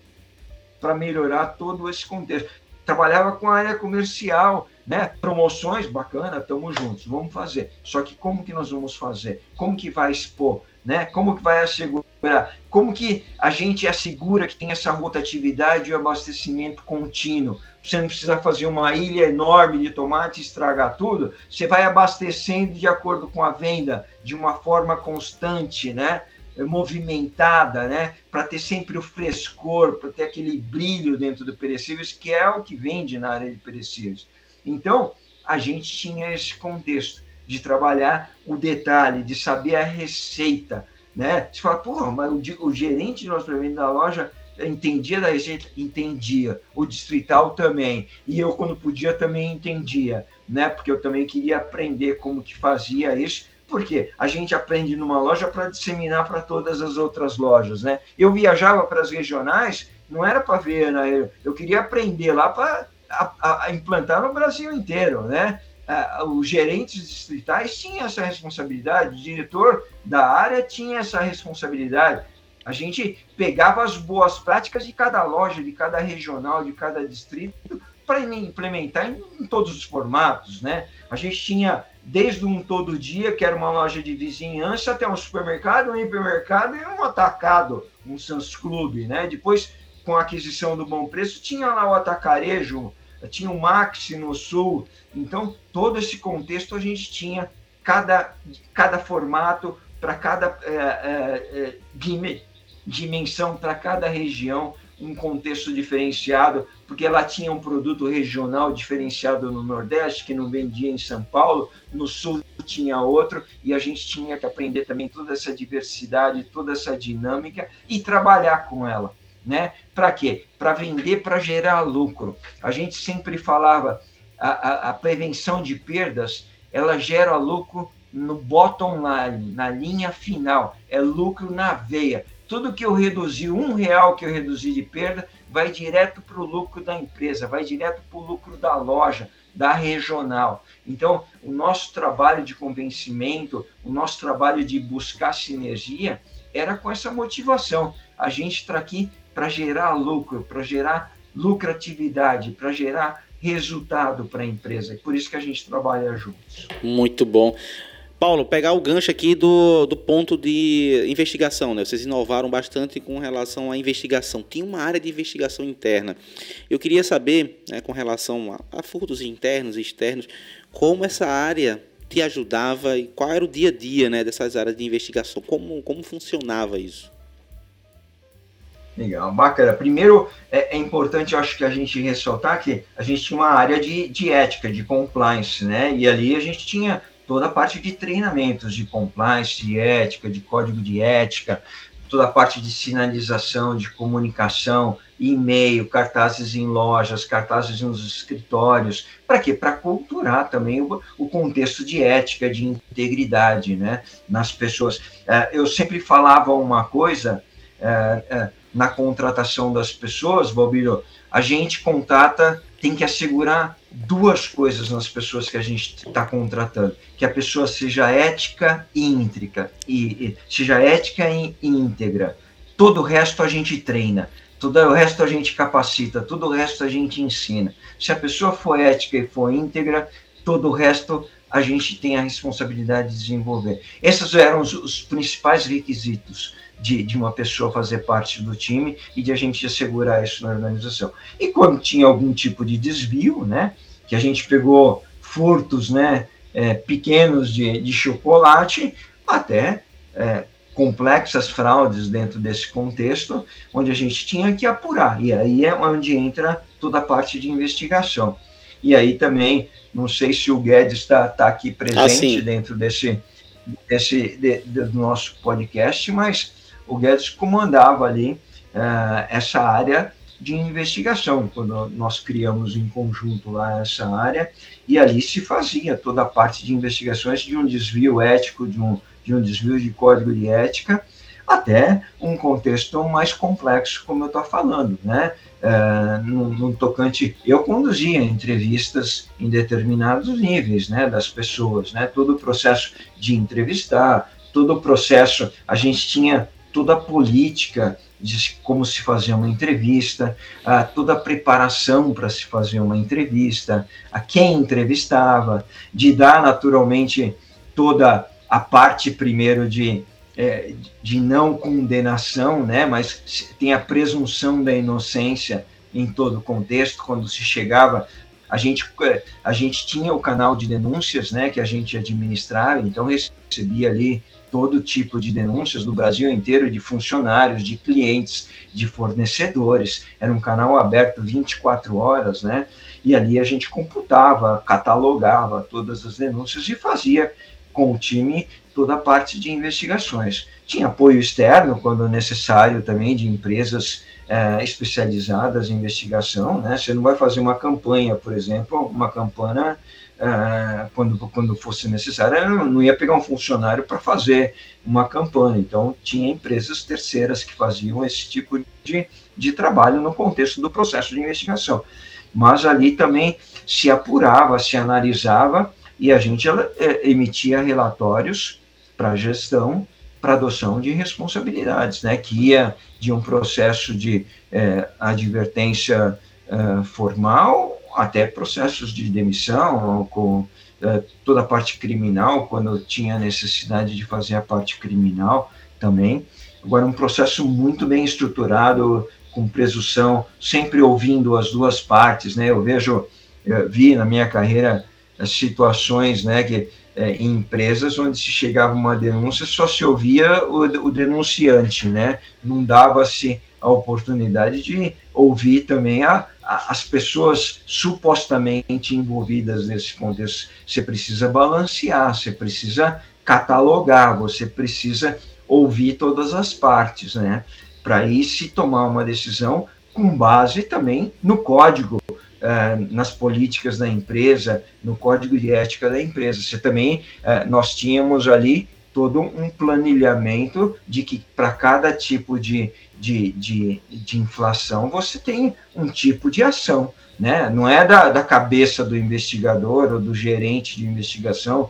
Speaker 2: para melhorar todo esse contexto. Trabalhava com a área comercial, né? Promoções, bacana, estamos juntos, vamos fazer. Só que como que nós vamos fazer? Como que vai expor? Né? Como que vai assegurar? Como que a gente assegura que tem essa rotatividade e abastecimento contínuo? Você não precisa fazer uma ilha enorme de tomate e estragar tudo. Você vai abastecendo de acordo com a venda, de uma forma constante, né? movimentada, né? Para ter sempre o frescor, para ter aquele brilho dentro do perecíveis, que é o que vende na área de perecíveis. Então, a gente tinha esse contexto de trabalhar o detalhe, de saber a receita, né? Você fala, porra, mas o, o gerente de evento da loja entendia da receita? Entendia. O distrital também. E eu, quando podia, também entendia, né? Porque eu também queria aprender como que fazia isso, porque a gente aprende numa loja para disseminar para todas as outras lojas, né? Eu viajava para as regionais, não era para ver, né? eu queria aprender lá para a, a implantar no Brasil inteiro, né? os gerentes distritais tinham essa responsabilidade, o diretor da área tinha essa responsabilidade. A gente pegava as boas práticas de cada loja, de cada regional, de cada distrito, para implementar em, em, todos os formatos, né? A gente tinha desde um todo dia, que era uma loja de vizinhança, até um supermercado, um hipermercado e um atacado, um Sans Club, né? Depois, com a aquisição do Bom Preço, tinha lá o atacarejo, tinha o Maxi no Sul. Então, todo esse contexto a gente tinha, cada, cada formato para cada é, é, é dimensão, para cada região, um contexto diferenciado, porque ela tinha um produto regional diferenciado no Nordeste, que não vendia em São Paulo, no Sul tinha outro, e a gente tinha que aprender também toda essa diversidade, toda essa dinâmica e trabalhar com ela. Né? Para quê? Para vender, para gerar lucro. A gente sempre falava, a, a, a prevenção de perdas, ela gera lucro no bottom line, na linha final, é lucro na veia. Tudo que eu reduzi, um real que eu reduzi de perda, vai direto para o lucro da empresa, vai direto para o lucro da loja, da regional. Então, o nosso trabalho de convencimento, o nosso trabalho de buscar sinergia, era com essa motivação. A gente está aqui para gerar lucro, para gerar lucratividade, para gerar resultado para a empresa. E por isso que a gente trabalha juntos.
Speaker 1: Muito bom. Paulo, pegar o gancho aqui do, do ponto de investigação, né? Vocês inovaram bastante com relação à investigação. Tinha uma área de investigação interna. Eu queria saber, né, com relação a, a furtos internos e externos, como essa área te ajudava e qual era o dia a dia né, dessas áreas de investigação, como, como funcionava isso?
Speaker 2: Legal, bacana. Primeiro, é, é, importante, eu acho que a gente ressaltar que a gente tinha uma área de, de ética, de compliance, né? E ali a gente tinha toda a parte de treinamentos de compliance, de ética, de código de ética, toda a parte de sinalização, de comunicação, e-mail, cartazes em lojas, cartazes nos escritórios. Para quê? Para culturar também o, o, contexto de ética, de integridade né, nas pessoas. É, eu sempre falava uma coisa é, é, na contratação das pessoas, Balbiro, a gente contrata tem que assegurar duas coisas nas pessoas que a gente está contratando: que a pessoa seja ética e íntrica, e, e seja ética e, e íntegra. Todo o resto a gente treina, todo o resto a gente capacita, todo o resto a gente ensina. Se a pessoa for ética e for íntegra, todo o resto a gente tem a responsabilidade de desenvolver. Esses eram os, os principais requisitos de, de uma pessoa fazer parte do time e de a gente assegurar isso na organização. E quando tinha algum tipo de desvio, né, que a gente pegou furtos, né, é, pequenos de, de chocolate, até é, complexas fraudes dentro desse contexto, onde a gente tinha que apurar. E aí é onde entra toda a parte de investigação. E aí também, não sei se o Guedes está tá aqui presente ah, dentro desse, desse de, do nosso podcast, mas o Guedes comandava ali uh, essa área de investigação, quando nós criamos em conjunto lá essa área, e ali se fazia toda a parte de investigações de um desvio ético, de um, de um desvio de código de ética, até um contexto mais complexo, como eu estou falando, né? No, no, tocante, eu conduzia entrevistas em determinados níveis, né, das pessoas, né, todo o processo de entrevistar, todo o processo, a gente tinha toda a política de como se fazer uma entrevista, a toda a preparação para se fazer uma entrevista, a quem entrevistava, de dar naturalmente toda a parte primeiro de, é, de não condenação, né, mas tem a presunção da inocência em todo o contexto, quando se chegava a gente, a gente tinha o canal de denúncias, né, que a gente administrava, então recebia ali todo tipo de denúncias do Brasil inteiro de funcionários, de clientes, de fornecedores. Era um canal aberto 24 horas, né? E ali a gente computava, catalogava todas as denúncias e fazia com o time toda a parte de investigações. Tinha apoio externo, quando necessário, também de empresas é, especializadas em investigação. Né? Você não vai fazer uma campanha, por exemplo, uma campanha uh, quando, quando fosse necessário, eu não ia pegar um funcionário para fazer uma campanha. Então, tinha empresas terceiras que faziam esse tipo de, de trabalho no contexto do processo de investigação. Mas ali também se apurava, se analisava e a gente é, emitia relatórios para a gestão, para adoção de responsabilidades, né, que ia de um processo de é, advertência é, formal até processos de demissão, com é, toda a parte criminal, quando tinha necessidade de fazer a parte criminal também. Agora, um processo muito bem estruturado, com presunção, sempre ouvindo as duas partes, né? Eu vejo, eu vi na minha carreira situações, né, que é, em empresas onde se chegava uma denúncia, só se ouvia o, o denunciante, né? Não dava-se a oportunidade de ouvir também a, as pessoas supostamente envolvidas nesse contexto. Você precisa balancear, você precisa catalogar, você precisa ouvir todas as partes, né? Para aí se tomar uma decisão com base também no código uh, nas políticas da empresa, no código de ética da empresa. Você também, uh, nós tínhamos ali todo um planilhamento de que para cada tipo de, de, de, de, inflação você tem um tipo de ação. Né? Não é da, da cabeça do investigador ou do gerente de investigação,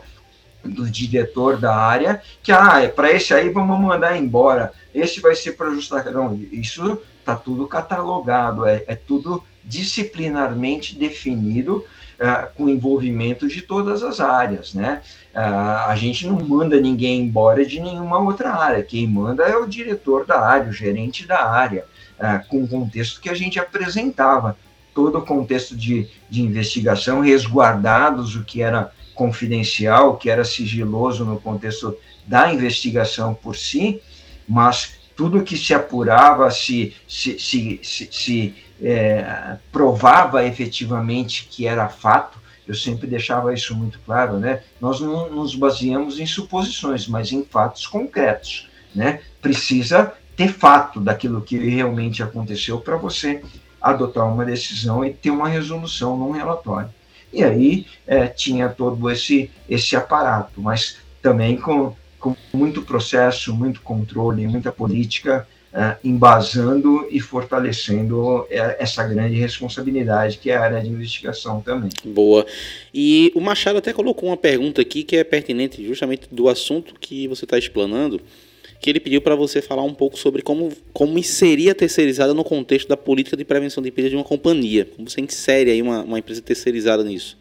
Speaker 2: do diretor da área, que ah, é para esse aí vamos mandar embora, esse vai ser para ajustar. Não, isso está tudo catalogado, é, é tudo disciplinarmente definido uh, com envolvimento de todas as áreas, né? Uh, a gente não manda ninguém embora de nenhuma outra área, quem manda é o diretor da área, o gerente da área, uh, com o contexto que a gente apresentava, todo o contexto de, de investigação, resguardados o que era confidencial, o que era sigiloso no contexto da investigação por si, mas tudo que se apurava, se, se, se, se é, provava efetivamente que era fato, eu sempre deixava isso muito claro, né? Nós não nos baseamos em suposições, mas em fatos concretos, né? Precisa ter fato daquilo que realmente aconteceu para você adotar uma decisão e ter uma resolução num relatório. E aí é, tinha todo esse, esse aparato, mas também com, com muito processo, muito controle, muita política, uh, embasando e fortalecendo é, essa grande responsabilidade que é a área de investigação também.
Speaker 1: Boa. E o Machado até colocou uma pergunta aqui que é pertinente justamente do assunto que você está explanando, que ele pediu para você falar um pouco sobre como, como inserir a terceirizada no contexto da política de prevenção de perda de uma companhia. Como você insere aí uma, uma empresa terceirizada nisso?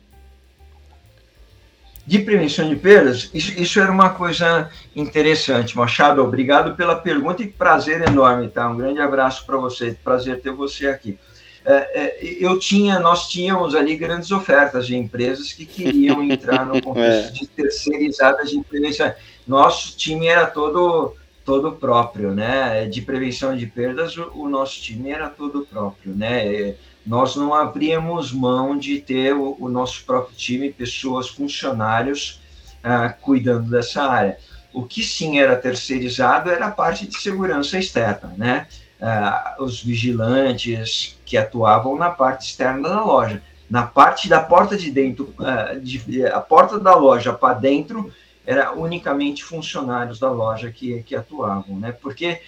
Speaker 2: De prevenção de perdas, isso, isso, era uma coisa interessante. Machado, obrigado pela pergunta e prazer enorme, tá? Um grande abraço para você, prazer ter você aqui. É, é, eu tinha, nós tínhamos ali grandes ofertas de empresas que queriam entrar no [laughs] contexto é. de terceirizadas de prevenção. Nosso time era todo todo próprio, né? De prevenção de perdas, o, o nosso time era todo próprio, né? Nós não abríamos mão de ter o, o nosso próprio time, pessoas, funcionários, uh, cuidando dessa área. O que sim era terceirizado era a parte de segurança externa, né? Uh, os vigilantes que atuavam na parte externa da loja. Na parte da porta de dentro, uh, de, a porta da loja para dentro, era unicamente funcionários da loja que, que atuavam, né? Porque,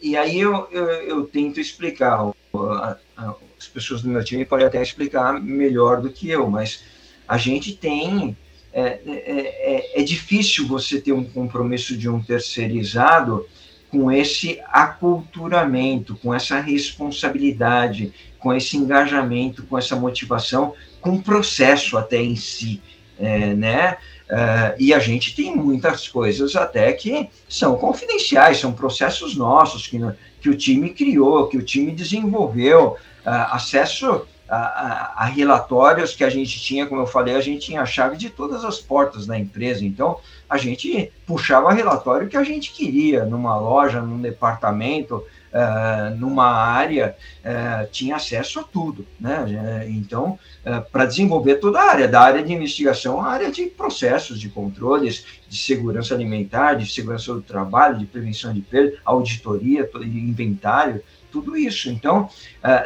Speaker 2: e aí eu, eu, eu tento explicar, as pessoas do meu time podem até explicar melhor do que eu, mas a gente tem. É, é, é, é difícil você ter um compromisso de um terceirizado com esse aculturamento, com essa responsabilidade, com esse engajamento, com essa motivação, com o processo até em si, é, né? Uh, e a gente tem muitas coisas até que são confidenciais, são processos nossos que, que o time criou, que o time desenvolveu, uh, acesso a, a, a, relatórios que a gente tinha, como eu falei, a gente tinha a chave de todas as portas da empresa. Então, a gente puxava relatório que a gente queria, numa loja, num departamento, uh, numa área, uh, tinha acesso a tudo. Né? Então, uh, para desenvolver toda a área, da área de investigação à área de processos, de controles, de segurança alimentar, de segurança do trabalho, de prevenção de perda, auditoria, inventário, tudo isso. Então,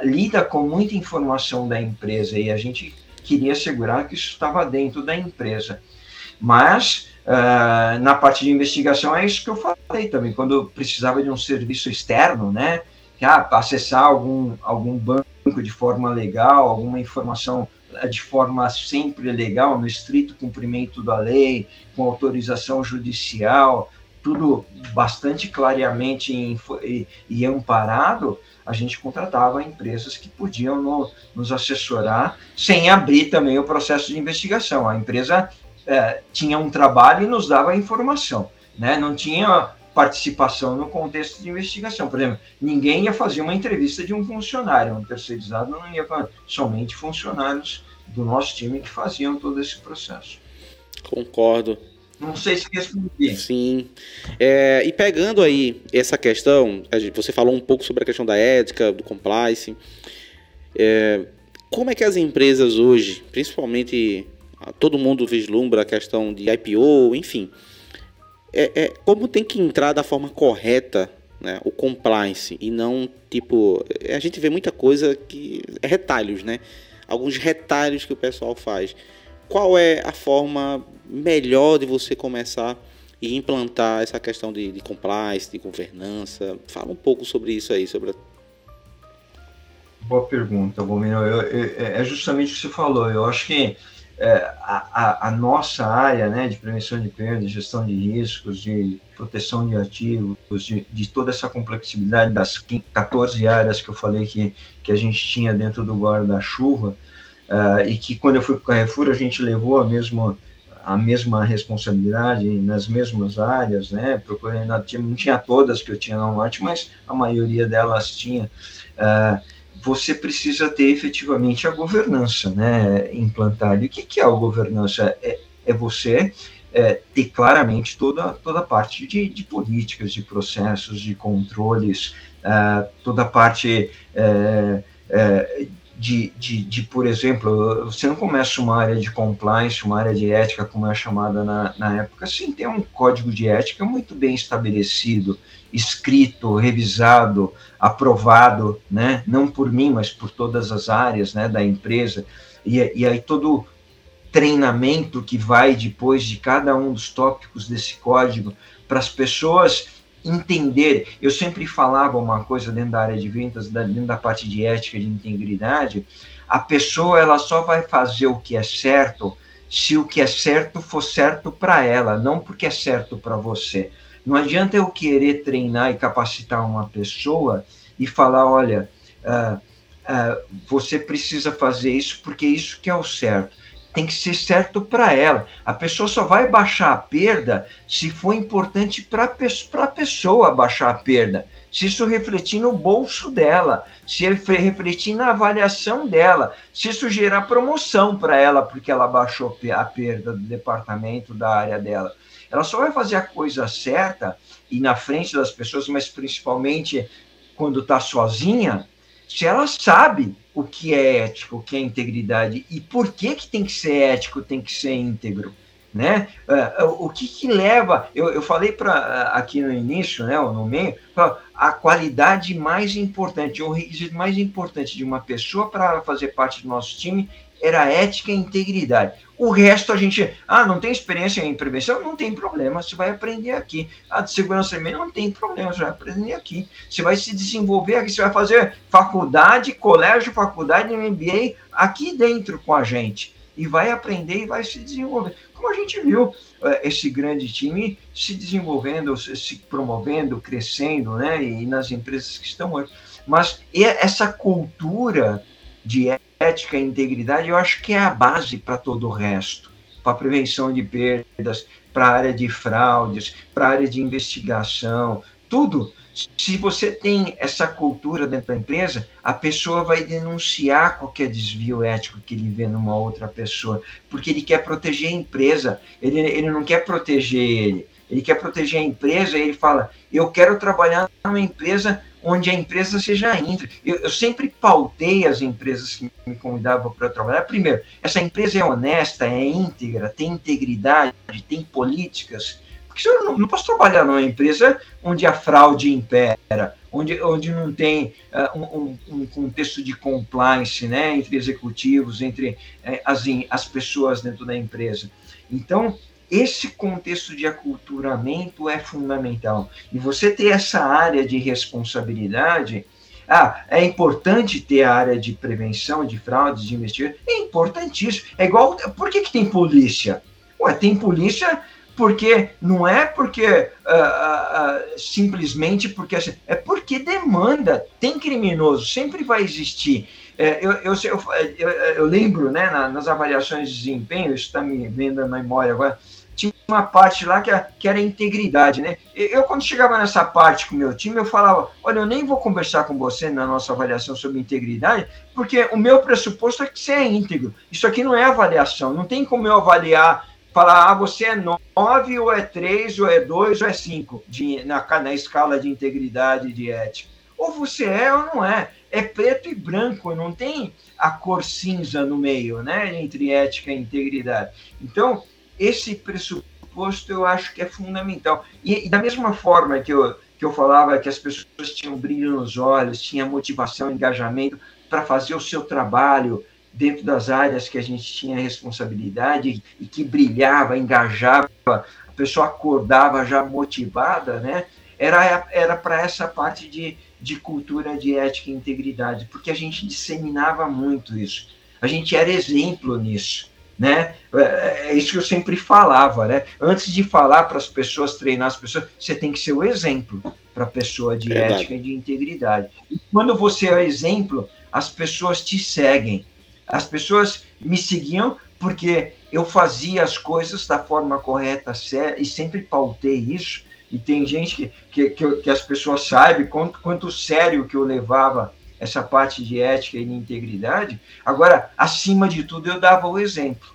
Speaker 2: lida com muita informação da empresa e a gente queria assegurar que isso estava dentro da empresa. Mas, uh, na parte de investigação, é isso que eu falei também, quando precisava de um serviço externo, né? Ah, acessar algum, algum banco de forma legal, alguma informação eh, de forma sempre legal, no estrito cumprimento da lei, com autorização judicial, tudo bastante clareamente e, e amparado, a gente contratava empresas que podiam no, nos assessorar sem abrir também o processo de investigação. A empresa é, tinha um trabalho e nos dava informação, né? não tinha participação no contexto de investigação. Por exemplo, ninguém ia fazer uma entrevista de um funcionário, um terceirizado não ia somente funcionários do nosso time que faziam todo esse processo.
Speaker 1: Concordo.
Speaker 2: Não sei se respondi.
Speaker 1: Sim. É, e pegando aí essa questão, você falou um pouco sobre a questão da ética, do compliance. É, como é que as empresas hoje, principalmente todo mundo vislumbra a questão de IPO, enfim, é, é, como tem que entrar da forma correta né, o compliance e não tipo a gente vê muita coisa que é retalhos, né? Alguns retalhos que o pessoal faz. Qual é a forma melhor de você começar e implantar essa questão de, de compliance, de governança? Fala um pouco sobre isso aí, sobre a...
Speaker 2: Boa pergunta, Bomino. É justamente o que você falou. Eu acho que é, a, a, nossa área né, de prevenção de perdas, gestão de riscos, de proteção de ativos, de, de, toda essa complexidade das 14 áreas que eu falei que, que a gente tinha dentro do guarda-chuva, uh, e que quando eu fui para o Carrefour a gente levou a mesma, a mesma responsabilidade nas mesmas áreas, né, procurando, não tinha todas que eu tinha na Norte, mas a maioria delas tinha. Uh, você precisa ter efetivamente a governança né, implantada. E o que, que é a governança? É, é você é, ter claramente toda, toda a parte de, de políticas, de processos, de controles, uh, toda a parte uh, uh, de, de, de, por exemplo, você não começa uma área de compliance, uma área de ética, como é chamada na, na época, sem ter um código de ética muito bem estabelecido, escrito, revisado, aprovado, né? não por mim, mas por todas as áreas né, da empresa, e, e aí todo treinamento que vai depois de cada um dos tópicos desse código para as pessoas entender. Eu sempre falava uma coisa dentro da área de vendas, dentro da parte de ética, de integridade. A pessoa ela só vai fazer o que é certo se o que é certo for certo para ela, não porque é certo para você. Não adianta eu querer treinar e capacitar uma pessoa e falar, olha, uh, uh, você precisa fazer isso porque isso que é o certo tem que ser certo para ela. A pessoa só vai baixar a perda se for importante para a pessoa baixar a perda. Se isso refletir no bolso dela, se refletir na avaliação dela, se isso gerar promoção para ela, porque ela baixou a perda do departamento, da área dela. Ela só vai fazer a coisa certa e na frente das pessoas, mas principalmente quando está sozinha, se ela sabe o que é ético, o que é integridade e por que, que tem que ser ético, tem que ser íntegro. Né? Uh, o que, que leva, eu, eu falei para uh, aqui no início, né, no meio, a qualidade mais importante, o requisito mais importante de uma pessoa para fazer parte do nosso time era ética e integridade. O resto a gente, ah, não tem experiência em prevenção? Não tem problema, você vai aprender aqui. Ah, de segurança também não tem problema, você vai aprender aqui. Você vai se desenvolver aqui, você vai fazer faculdade, colégio, faculdade, MBA aqui dentro com a gente. E vai aprender e vai se desenvolver. Como a gente viu eh, esse grande time se desenvolvendo, se promovendo, crescendo, né? E nas empresas que estão hoje. Mas essa cultura de ética e integridade, eu acho que é a base para todo o resto, para prevenção de perdas, para a área de fraudes, para a área de investigação, tudo. Se você tem essa cultura dentro da empresa, a pessoa vai denunciar qualquer desvio ético que ele vê numa outra pessoa, porque ele quer proteger a empresa, ele, ele não quer proteger ele, ele quer proteger a empresa, e ele fala: Eu quero trabalhar numa empresa onde a empresa seja íntegra. Eu, eu, sempre pautei as empresas que me convidavam para trabalhar. Primeiro, essa empresa é honesta, é íntegra, tem integridade, tem políticas. Porque eu não, não posso trabalhar numa empresa onde a fraude impera, onde, onde não tem uh, um, um, contexto de compliance né, entre executivos, entre uh, as, as pessoas dentro da empresa. Então, esse contexto de aculturamento é fundamental. E você ter essa área de responsabilidade. Ah, é importante ter a área de prevenção de fraudes, de investigação. É importantíssimo. É igual. Por que, que tem polícia? Ué, tem polícia porque não é porque uh, uh, uh, simplesmente porque assim, é porque demanda. Tem criminoso, sempre vai existir. É, eu, eu, eu, eu, lembro né, nas avaliações de desempenho, isso está me vendo na memória agora tinha uma parte lá que, que era integridade, né? Eu, quando chegava nessa parte com o meu time, eu falava: olha, eu nem vou conversar com você na nossa avaliação sobre integridade, porque o meu pressuposto é que você é íntegro. Isso aqui não é avaliação, não tem como eu avaliar falar, ah, você é 9, ou é 3, ou é 2, ou é 5 de, na, na escala de integridade de ética. Ou você é ou não é. É preto e branco, não tem a cor cinza no meio, né? Entre ética e integridade. Então, esse pressuposto eu acho que é fundamental. E, e da mesma forma que eu, que eu falava que as pessoas tinham brilho nos olhos, tinham motivação, engajamento para fazer o seu trabalho, dentro das áreas que a gente tinha responsabilidade e que brilhava, engajava, a pessoa acordava já motivada, né? Era era para essa parte de, de cultura de ética e integridade, porque a gente disseminava muito isso. A gente era exemplo nisso, né? É, é isso que eu sempre falava, né? Antes de falar para as pessoas, treinar as pessoas, você tem que ser o exemplo para a pessoa de Verdade. ética e de integridade. E quando você é o exemplo, as pessoas te seguem as pessoas me seguiam porque eu fazia as coisas da forma correta e sempre pautei isso. E tem gente que, que, que, que as pessoas sabem quanto, quanto sério que eu levava essa parte de ética e de integridade. Agora, acima de tudo, eu dava o exemplo.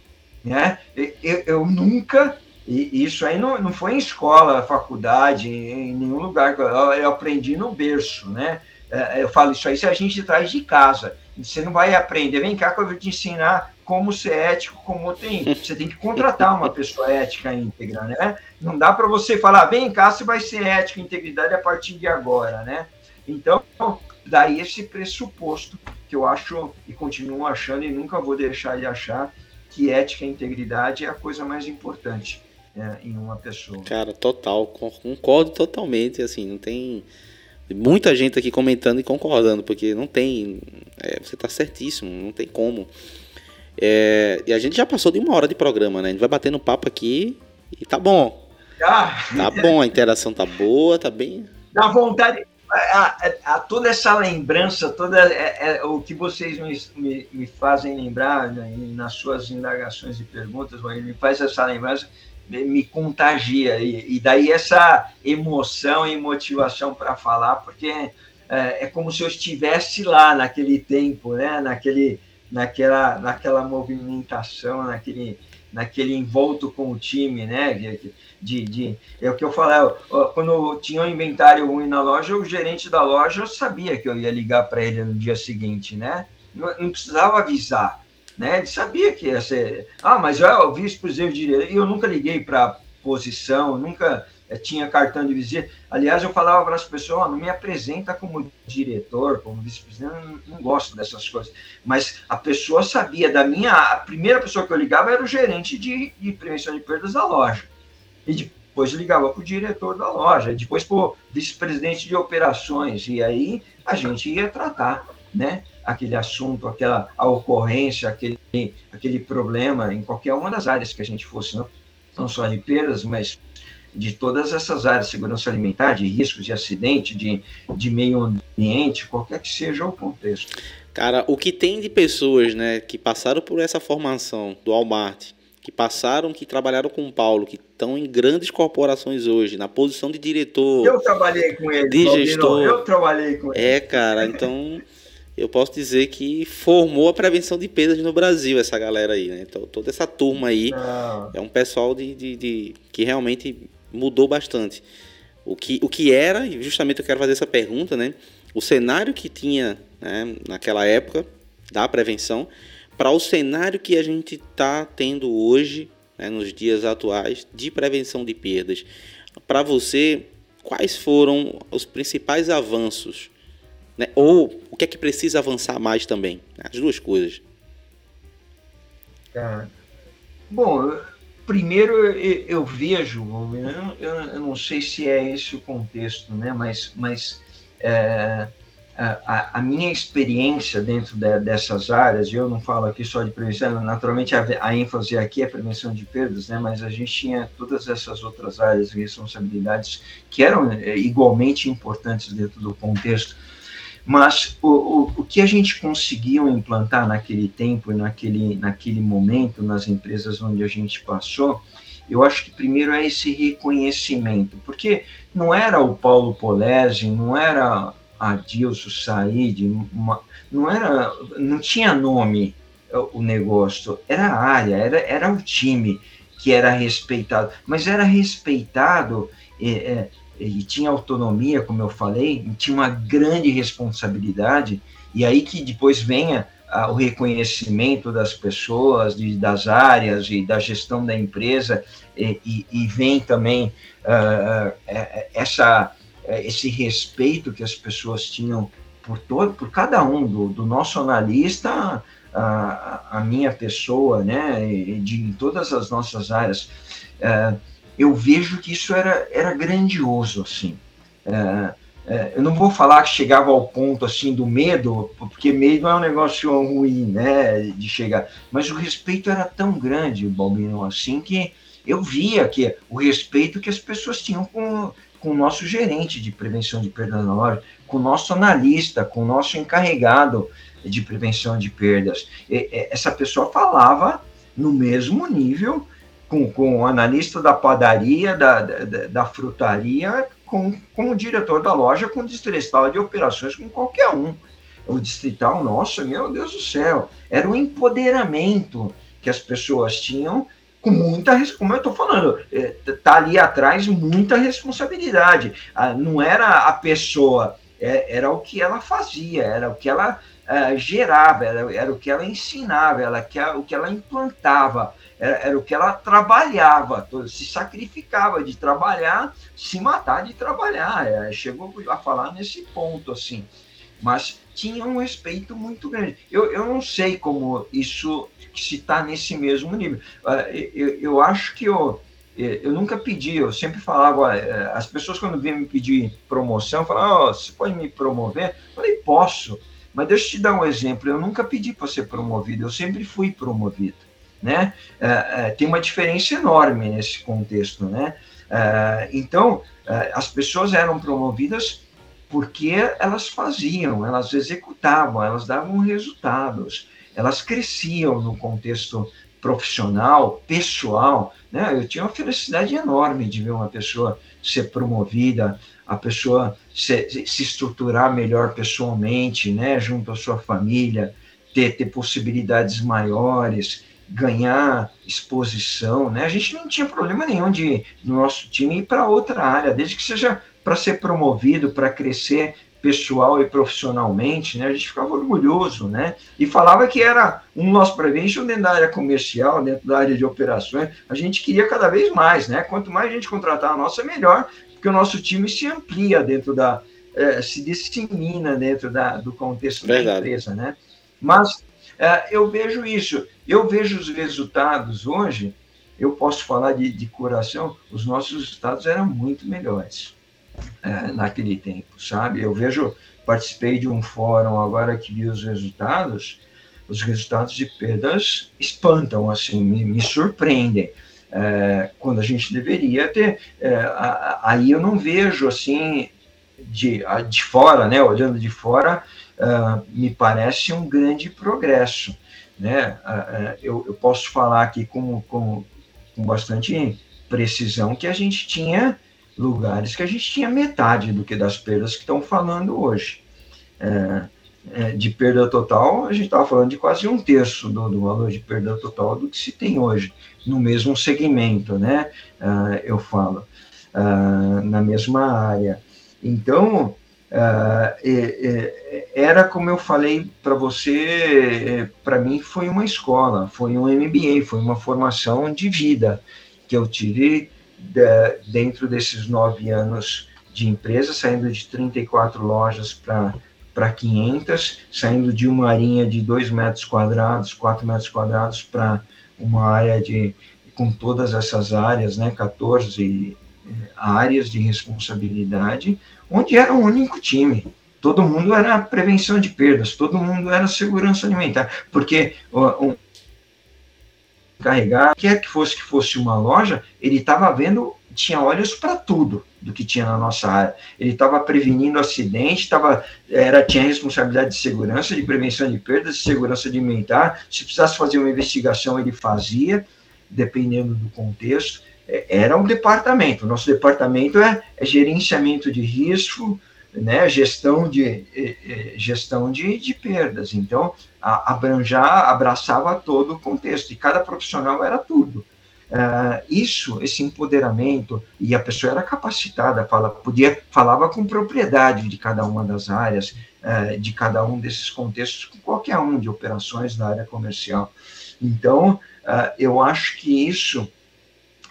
Speaker 2: Né? Eu, eu nunca, e isso aí não, não foi em escola, faculdade, em nenhum lugar, eu aprendi no berço. Né? É, eu falo isso aí se a gente traz de casa. Você não vai aprender, vem cá que eu vou te ensinar como ser ético, como tem. Você tem que contratar uma pessoa ética íntegra, né? Não dá para você falar, vem cá, você vai ser ético e integridade a partir de agora, né? Então, daí esse pressuposto que eu acho e continuo achando e nunca vou deixar de achar que ética e integridade é a coisa mais importante é, em uma pessoa.
Speaker 1: Cara, total, concordo totalmente, assim, não tem Muita gente aqui comentando e concordando, porque não tem. É, você está certíssimo, não tem como. É, e a gente já passou de uma hora de programa, né? A gente vai batendo papo aqui e tá bom. Ah. Tá bom, a interação tá boa, tá bem.
Speaker 2: Dá vontade. A, a, toda essa lembrança, toda é, é, o que vocês me, me, me fazem lembrar né, nas suas indagações e perguntas, me faz essa lembrança me contagia. E, e daí essa emoção e motivação para falar, porque é, é, como se eu estivesse lá naquele tempo, né? naquele, naquela, naquela movimentação, naquele, naquele envolto com o time, né? De, de, de, é o que eu falei, quando tinha um inventário ruim na loja, o gerente da loja sabia que eu ia ligar para ele no dia seguinte, né? Não, não precisava avisar né? Ele sabia que ia ser. Ah, mas eu, o vice-presidente de direito, eu nunca liguei para posição, nunca eh, tinha cartão de visita. Aliás, eu falava para as pessoas: oh, não me apresenta como diretor, como vice-presidente, não, não, gosto dessas coisas. Mas a pessoa sabia da minha. A primeira pessoa que eu ligava era o gerente de, de prevenção de perdas da loja. E depois ligava para o diretor da loja, depois para o vice-presidente de operações. E aí a gente ia tratar, né? aquele assunto, aquela a ocorrência, aquele, aquele problema em qualquer uma das áreas que a gente fosse, não, não só de perdas, mas de todas essas áreas, segurança alimentar, de riscos de acidente, de, de meio ambiente, qualquer que seja o contexto.
Speaker 1: Cara, o que tem de pessoas, né, que passaram por essa formação do Walmart, que passaram, que trabalharam com o Paulo, que estão em grandes corporações hoje, na posição de diretor.
Speaker 2: Eu trabalhei com ele,
Speaker 1: de gestor.
Speaker 2: Eu trabalhei com ele.
Speaker 1: É, cara, então eu posso dizer que formou a prevenção de perdas no Brasil, essa galera aí, né? Então, toda essa turma aí Não. é um pessoal de, de, de, que realmente mudou bastante. O que, o que era, e justamente eu quero fazer essa pergunta, né? O cenário que tinha né, naquela época da prevenção para o cenário que a gente está tendo hoje, né, nos dias atuais, de prevenção de perdas. Para você, quais foram os principais avanços né? Ou o que é que precisa avançar mais também? As duas coisas.
Speaker 2: É. Bom, primeiro eu, eu vejo, eu, eu, não sei se é esse o contexto, né? mas, mas é, a, a, minha experiência dentro de, dessas áreas, eu não falo aqui só de prevenção, naturalmente a, a, ênfase aqui é prevenção de perdas, né? mas a gente tinha todas essas outras áreas e responsabilidades que eram é, igualmente importantes dentro do contexto mas o, o, o que a gente conseguiu implantar naquele tempo e naquele, naquele momento, nas empresas onde a gente passou, eu acho que primeiro é esse reconhecimento, porque não era o Paulo Polese, não era a Dilson Said, não era, não tinha nome o negócio, era a área, era, era o time que era respeitado, mas era respeitado é, é, e tinha autonomia, como eu falei, tinha uma grande responsabilidade, e aí que depois venha o reconhecimento das pessoas, de, das áreas e da gestão da empresa, e, e, e vem também uh, essa, esse respeito que as pessoas tinham por todo, por cada um, do, do nosso analista, a, a, minha pessoa, né, de todas as nossas áreas. Uh, eu vejo que isso era, era grandioso, assim. Uh, é, eu não vou falar que chegava ao ponto assim do medo, porque medo é um negócio ruim, né, de chegar. Mas o respeito era tão grande, Balbino, assim que eu via que o respeito que as pessoas tinham com, com o nosso gerente de prevenção de perda na loja, com o nosso analista, com o nosso encarregado de prevenção de perdas. E, essa pessoa falava no mesmo nível com, com o analista da padaria, da, da, da frutaria, com, com o diretor da loja, com o distrital de operações, com qualquer um. O distrital, nossa, meu Deus do céu, era um empoderamento que as pessoas tinham com muita, como eu estou falando, está ali atrás muita responsabilidade. Ah, não era a pessoa, é, era o que ela fazia, era o que ela uh, gerava, era, era, o que ela ensinava, era o que ela implantava era, era, o que ela trabalhava, se sacrificava de trabalhar, se matar de trabalhar. É, chegou a falar nesse ponto, assim. Mas tinha um respeito muito grande. Eu, eu não sei como isso se está nesse mesmo nível. Uh, eu, eu acho que eu, eu nunca pedi, eu sempre falava, eh, as pessoas quando vinham me pedir promoção, falavam, oh, você pode me promover? Eu falei, posso, mas deixa eu te dar um exemplo, eu nunca pedi para ser promovido, eu sempre fui promovido né? É, tem uma diferença enorme nesse contexto, né? Então, as pessoas eram promovidas porque elas faziam, elas executavam, elas davam resultados, elas cresciam no contexto profissional, pessoal, né? Eu tinha uma felicidade enorme de ver uma pessoa ser promovida, a pessoa se, se estruturar melhor pessoalmente, né? Junto à sua família, ter, ter possibilidades maiores, ganhar exposição, né? A gente não tinha problema nenhum de no nosso time ir para outra área, desde que seja para ser promovido, para crescer pessoal e profissionalmente, né? A gente ficava orgulhoso, né? E falava que era um nosso prevention dentro da área comercial, dentro da área de operações, a gente queria cada vez mais, né? Quanto mais a gente contratar a nossa, melhor, porque o nosso time se amplia dentro da, é, se dissemina dentro da, do contexto Verdade. da empresa, né? Mas é, eu vejo isso. Eu vejo os resultados hoje, eu posso falar de, de coração, os nossos resultados eram muito melhores é, naquele tempo, sabe? Eu vejo, participei de um fórum agora que vi os resultados, os resultados de perdas espantam, assim, me, me surpreendem. É, quando a gente deveria ter, é, aí eu não vejo assim de, de fora, né, olhando de fora, uh, me parece um grande progresso. Né? Eu, eu, posso falar aqui com, com, com bastante precisão que a gente tinha lugares que a gente tinha metade do que das perdas que estão falando hoje. É, é, de perda total, a gente estava falando de quase um terço do, do, valor de perda total do que se tem hoje, no mesmo segmento, né? Uh, eu falo, uh, na mesma área. Então, Uh, era como eu falei para você, é, para mim foi uma escola, foi um MBA, foi uma formação de vida que eu tive de, dentro desses nove anos de empresa, saindo de 34 lojas para 500, saindo de uma arinha de 2 metros quadrados, 4 metros quadrados para uma área de, com todas essas áreas, né, 14 é, áreas de responsabilidade, onde era um único time. Todo mundo era prevenção de perdas, todo mundo era segurança alimentar, porque carregar, quer que fosse que fosse uma loja, ele estava vendo, tinha olhos para tudo do que tinha na nossa área. Ele estava prevenindo acidente, tava, era, tinha responsabilidade de segurança, de prevenção de perdas, de segurança alimentar. Se precisasse fazer uma investigação, ele fazia, dependendo do contexto. É, era um departamento. Nosso departamento é, é gerenciamento de risco, né, gestão de gestão de, de perdas. Então, a, abranjar, abraçava todo o contexto e cada profissional era tudo. Uh, isso, esse empoderamento, e a pessoa era capacitada, fala, podia, falava com propriedade de cada uma das áreas, uh, de cada um desses contextos, com qualquer um de operações da área comercial. Então, uh, eu acho que isso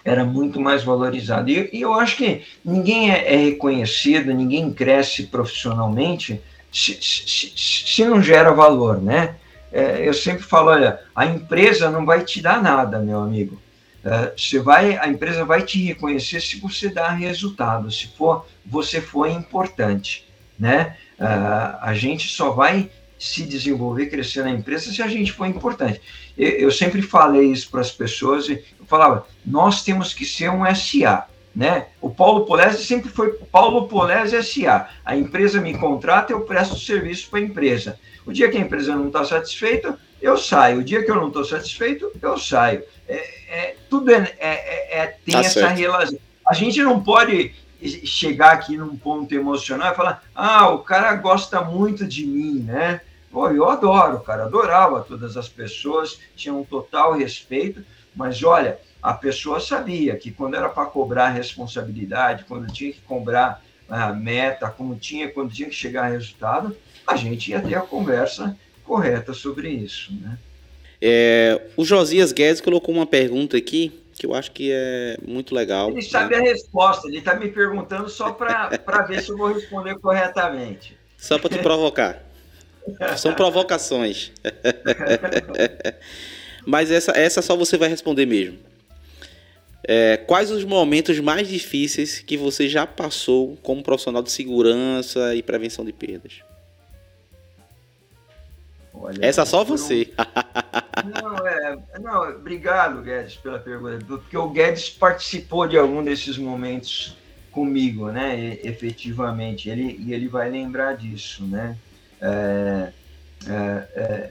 Speaker 2: era muito mais valorizado. E, e eu acho que ninguém é, é reconhecido, ninguém cresce profissionalmente se, se, se não gera valor, né? É, eu sempre falo, olha, a empresa não vai te dar nada, meu amigo é, você vai, a empresa vai te reconhecer se você dá resultado, se for você for importante, né? É, a gente só vai se desenvolver, crescer na empresa se a gente for importante. Eu, eu sempre falei isso para as pessoas e eu falava, nós temos que ser um SA, né? O Paulo Polese sempre foi Paulo Polese SA. A empresa me contrata, eu presto serviço para a empresa. O dia que a empresa não está satisfeita, eu saio. O dia que eu não estou satisfeito, eu saio. É, é tudo é, é, é, é tem tá essa certo. relação. A gente não pode chegar aqui num ponto emocional e falar: ah, o cara gosta muito de mim, né? Pô, eu adoro, cara, adorava todas as pessoas, tinha um total respeito, mas olha, a pessoa sabia que quando era para cobrar responsabilidade, quando tinha que cobrar a meta, como tinha, quando tinha que chegar a resultado, a gente ia ter a conversa correta sobre isso, né?
Speaker 1: É, o Josias Guedes colocou uma pergunta aqui que eu acho que é muito legal.
Speaker 2: Ele sabe né? a resposta, ele está me perguntando só para ver se eu vou responder corretamente.
Speaker 1: Só para te provocar. São provocações. [laughs] Mas essa, essa só você vai responder mesmo. É, quais os momentos mais difíceis que você já passou como profissional de segurança e prevenção de perdas? Olha, Essa só você.
Speaker 2: Não, é, não, obrigado, Guedes, pela pergunta, porque o Guedes participou de algum desses momentos comigo, né? E, efetivamente, ele, e ele vai lembrar disso, né? É, é, é,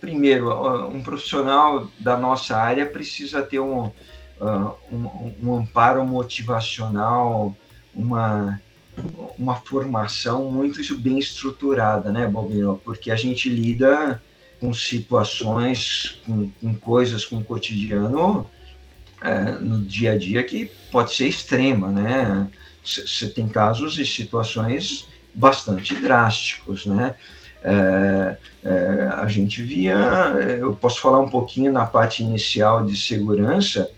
Speaker 2: primeiro, um profissional da nossa área precisa ter um, um, um amparo motivacional, uma uma formação muito bem estruturada, né, Bobino? Porque a gente lida com situações, com, com coisas, com o cotidiano é, no dia a dia que pode ser extrema, né? Você tem casos e situações bastante drásticos, né? É, é, a gente via, eu posso falar um pouquinho na parte inicial de segurança,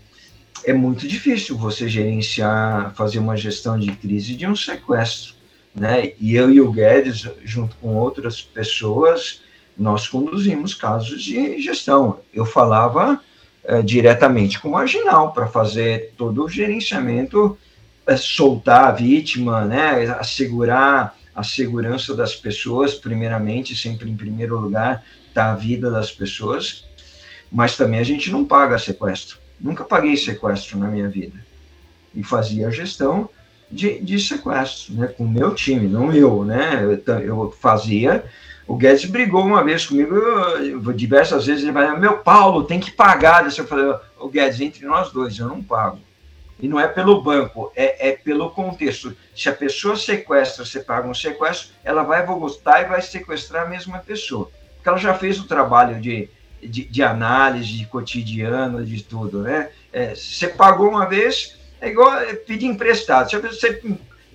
Speaker 2: é muito difícil você gerenciar, fazer uma gestão de crise de um sequestro. Né? E eu e o Guedes, junto com outras pessoas, nós conduzimos casos de gestão. Eu falava é, diretamente com o marginal para fazer todo o gerenciamento, é, soltar a vítima, né? assegurar a segurança das pessoas, primeiramente, sempre em primeiro lugar, tá a vida das pessoas, mas também a gente não paga sequestro. Nunca paguei sequestro na minha vida. E fazia gestão de, de sequestro, né, com o meu time, não eu, né? Eu, eu fazia. O Guedes brigou uma vez comigo, eu, diversas vezes, ele vai, meu Paulo, tem que pagar. Eu falei, o Guedes, entre nós dois, eu não pago. E não é pelo banco, é, é pelo contexto. Se a pessoa sequestra, você paga um sequestro, ela vai voltar e vai sequestrar a mesma pessoa. Porque ela já fez o trabalho de de, de análise, de cotidiano, de tudo, né? É, você pagou uma vez, é igual pedir emprestado. Se você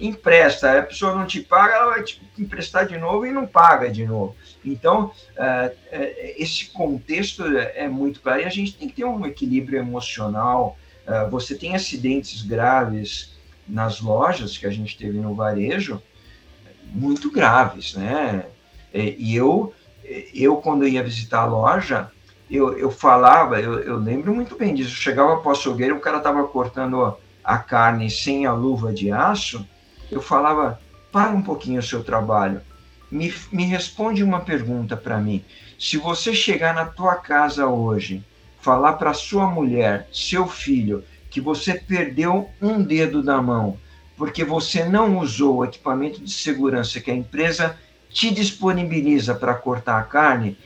Speaker 2: empresta, a pessoa não te paga, ela vai te emprestar de novo e não paga de novo. Então, é, é, esse contexto é muito claro e a gente tem que ter um equilíbrio emocional. É, você tem acidentes graves nas lojas que a gente teve no varejo, muito graves, né? E eu eu, quando ia visitar a loja, eu, eu falava, eu, eu lembro muito bem disso. Eu chegava para o açougueiro, o cara estava cortando a carne sem a luva de aço. Eu falava: para um pouquinho o seu trabalho. Me, me responde uma pergunta para mim. Se você chegar na tua casa hoje, falar para sua mulher, seu filho, que você perdeu um dedo da mão, porque você não usou o equipamento de segurança que a empresa te disponibiliza para cortar a carne,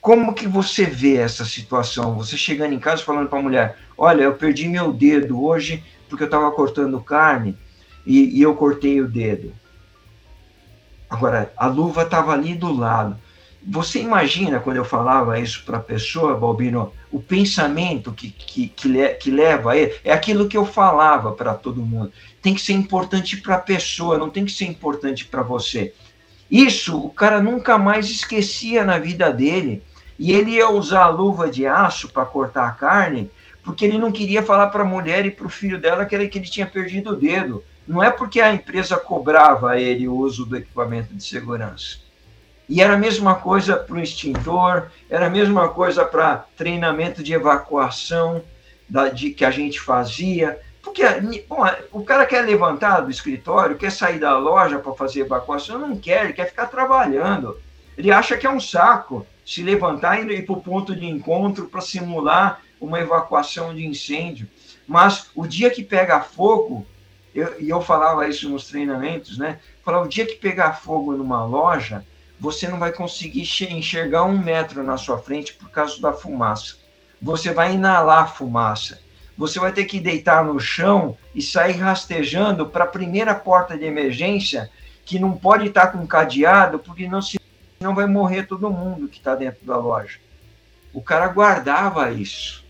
Speaker 2: como que você vê essa situação? Você chegando em casa falando para a mulher, olha, eu perdi meu dedo hoje porque eu estava cortando carne e, e, eu cortei o dedo. Agora, a luva estava ali do lado. você imagina quando eu falava isso para a pessoa, Balbino, o pensamento que, que, que, le, que leva a ele, é aquilo que eu falava para todo mundo. Tem que ser importante para a pessoa, não tem que ser importante para você. Isso o cara nunca mais esquecia na vida dele. E ele ia usar a luva de aço para cortar a carne, porque ele não queria falar para a mulher e para o filho dela que ele, que ele tinha perdido o dedo. Não é porque a empresa cobrava a ele o uso do equipamento de segurança. E era a mesma coisa para o extintor, era a mesma coisa para treinamento de evacuação da, de, que a gente fazia. Porque bom, o cara quer levantar do escritório, quer sair da loja para fazer evacuação, não quer, ele quer ficar trabalhando. Ele acha que é um saco se levantar e ir para o ponto de encontro para simular uma evacuação de incêndio. Mas o dia que pega fogo, eu, e eu falava isso nos treinamentos, né? Falava, o dia que pegar fogo numa loja, você não vai conseguir enxergar um metro na sua frente por causa da fumaça. Você vai inalar fumaça. Você vai ter que deitar no chão e sair rastejando para a primeira porta de emergência, que não pode estar com cadeado, porque não se não vai morrer todo mundo que está dentro da loja. O cara guardava isso.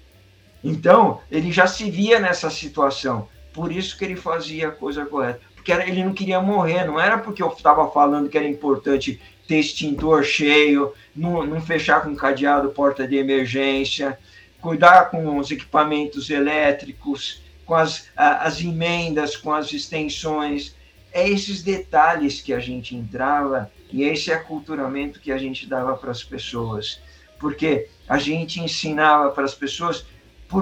Speaker 2: Então, ele já se via nessa situação. Por isso que ele fazia a coisa correta. Porque ele não queria morrer, não era porque eu estava falando que era importante ter extintor cheio, não, não fechar com cadeado porta de emergência, cuidar com os equipamentos elétricos, com as, as emendas, com as extensões. É esses detalhes que a gente entrava e esse aculturamento que a gente dava para as pessoas. Porque a gente ensinava para as pessoas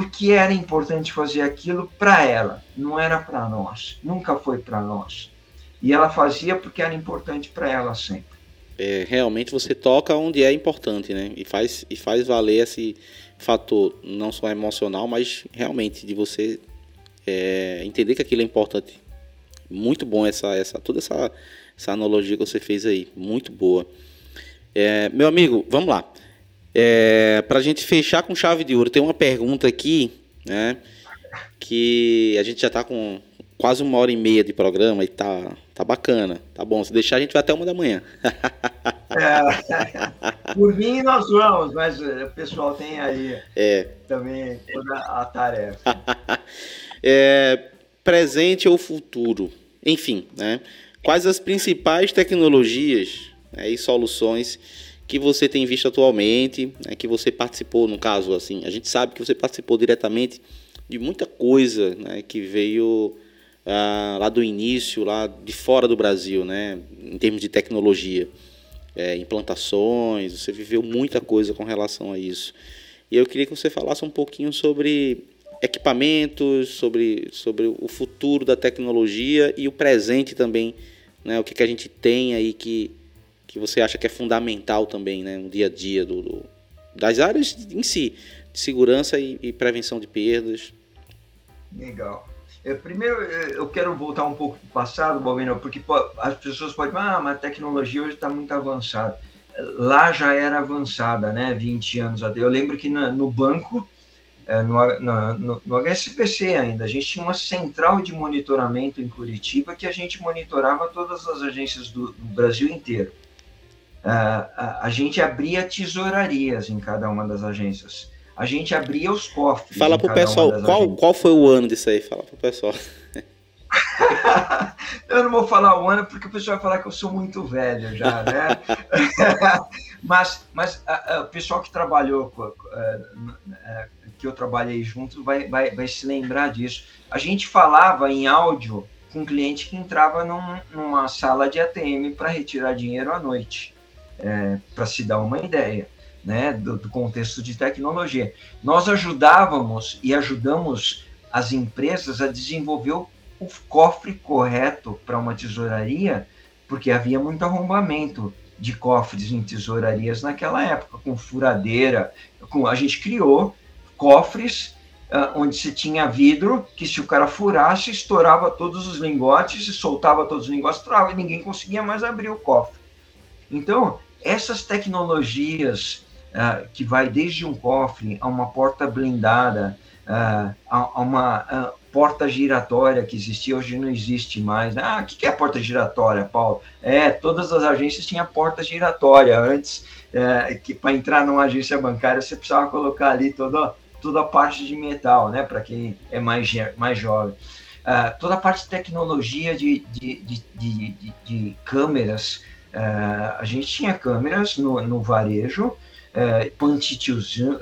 Speaker 2: porque era importante fazer aquilo para ela, não era para nós, nunca foi para nós. E ela fazia porque era importante para ela sempre
Speaker 1: é, realmente você toca onde é importante, né? E faz, e faz valer esse fator, não só emocional, mas realmente de você é, entender que aquilo é importante. Muito bom essa, essa toda essa, essa analogia que você fez aí, muito boa. É, meu amigo, vamos lá. É, Para a gente fechar com chave de ouro, tem uma pergunta aqui, né? Que a gente já está com quase uma hora e meia de programa e tá, tá bacana. Tá bom, se deixar a gente vai até uma da manhã.
Speaker 2: É, por mim nós vamos, mas o pessoal tem aí
Speaker 1: é.
Speaker 2: também toda a tarefa. [laughs]
Speaker 1: é, presente ou futuro? Enfim, né? Quais as principais tecnologias né, e soluções que você tem visto atualmente, né, que você participou, no caso, assim, a gente sabe que você participou diretamente de muita coisa né, que veio ah, lá do início, lá de fora do Brasil, né, em termos de tecnologia, é, implantações, você viveu muita coisa com relação a isso. E eu queria que você falasse um pouquinho sobre equipamentos, sobre, sobre o futuro da tecnologia e o presente também, né, o que, que a gente tem aí que, que você acha que é fundamental também né, no dia a dia do, do das áreas em si, de segurança e, e prevenção de perdas.
Speaker 2: Legal. É, primeiro, é, eu quero voltar um pouco para o passado, Balbino, porque as pessoas podem ah, mas a tecnologia hoje está muito avançada. Lá já era avançada, né? 20 anos até. Eu lembro que na, no banco, é, no, no, no, HSBC ainda, a gente tinha uma central de monitoramento em Curitiba que a gente monitorava todas as agências do, do Brasil inteiro. A, a, a gente abria tesourarias em cada uma das agências a gente abria os cofres.
Speaker 1: Fala pro pessoal, qual, qual foi o ano disso aí? Fala pro pessoal. [laughs]
Speaker 2: eu não vou falar o ano porque o pessoal vai falar que eu sou muito velho já, né? [laughs] mas mas o pessoal que trabalhou, é, que eu trabalhei junto, vai, vai, vai se lembrar disso. A gente falava em áudio com um cliente que entrava num, numa sala de ATM para retirar dinheiro à noite, é, para se dar uma ideia né, do, do contexto de tecnologia. Nós ajudávamos e ajudamos as empresas a desenvolver o, o cofre correto para uma tesouraria, porque havia muito arrombamento de cofres em tesourarias naquela época, com furadeira. Com, a gente criou cofres uh, onde se tinha vidro, que se o cara furasse, estourava todos os lingotes, soltava todos os lingotes, trava, e ninguém conseguia mais abrir o cofre. Então, essas tecnologias uh, que vai desde um cofre a uma porta blindada, uh, a, a, uma, uh, porta giratória que existia, hoje não existe mais. Ah, o que é porta giratória, Paulo? É, todas as agências tinham porta giratória. Antes, é, que para entrar numa agência bancária, você precisava colocar ali toda, toda a parte de metal, né? Para quem é mais, mais jovem. Toda a parte de tecnologia de, de, de, de câmeras. Uh, a gente tinha câmeras no, no varejo, uh, point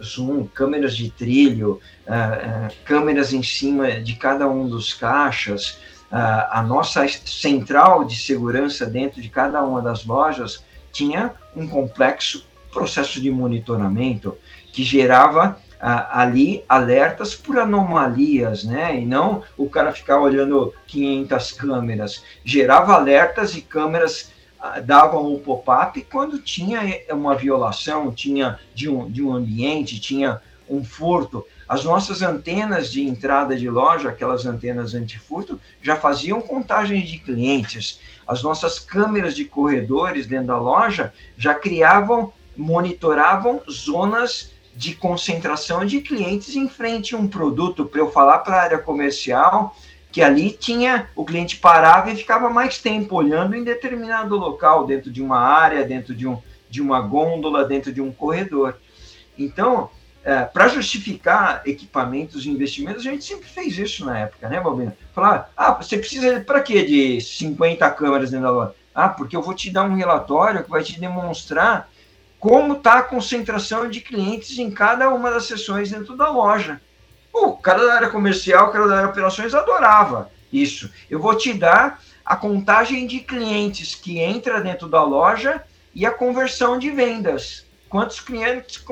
Speaker 2: zoom, câmeras de trilho, uh, câmeras em cima de cada um dos caixas. a nossa central de segurança dentro de cada uma das lojas tinha um complexo processo de monitoramento que gerava ali alertas por anomalias, né? E não o cara ficar olhando 500 câmeras. Gerava alertas e câmeras ah, davam o pop-up quando tinha eh, uma violação, tinha de um, de um ambiente, tinha um furto. As nossas antenas de entrada de loja, aquelas antenas antifurto, já faziam contagem de clientes. As nossas câmeras de corredores dentro da loja já criavam, monitoravam zonas de concentração de clientes em frente a um produto, para eu falar para a área comercial que ali tinha o cliente parava e ficava mais tempo olhando em determinado local, dentro de uma área, dentro de, um, de uma gôndola, dentro de um corredor. Então, é, para justificar equipamentos e investimentos, a gente sempre fez isso na época, né, Balbino? Falar, ah, você precisa para quê de 50 câmeras dentro da loja? Ah, porque eu vou te dar um relatório que vai te demonstrar como está a concentração de clientes em cada uma das sessões dentro da loja. O cara da área comercial, o cara da área de operações adorava isso. Eu vou te dar a contagem de clientes que entra dentro da loja e a conversão de vendas. Quantos clientes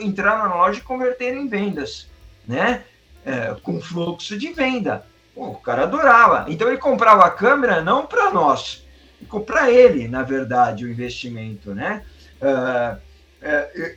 Speaker 2: entraram na loja e converteram em vendas, né? É, com fluxo de venda. Pô, o cara adorava. Então ele comprava a câmera não para nós, para ele, na verdade, o investimento, né? Uh,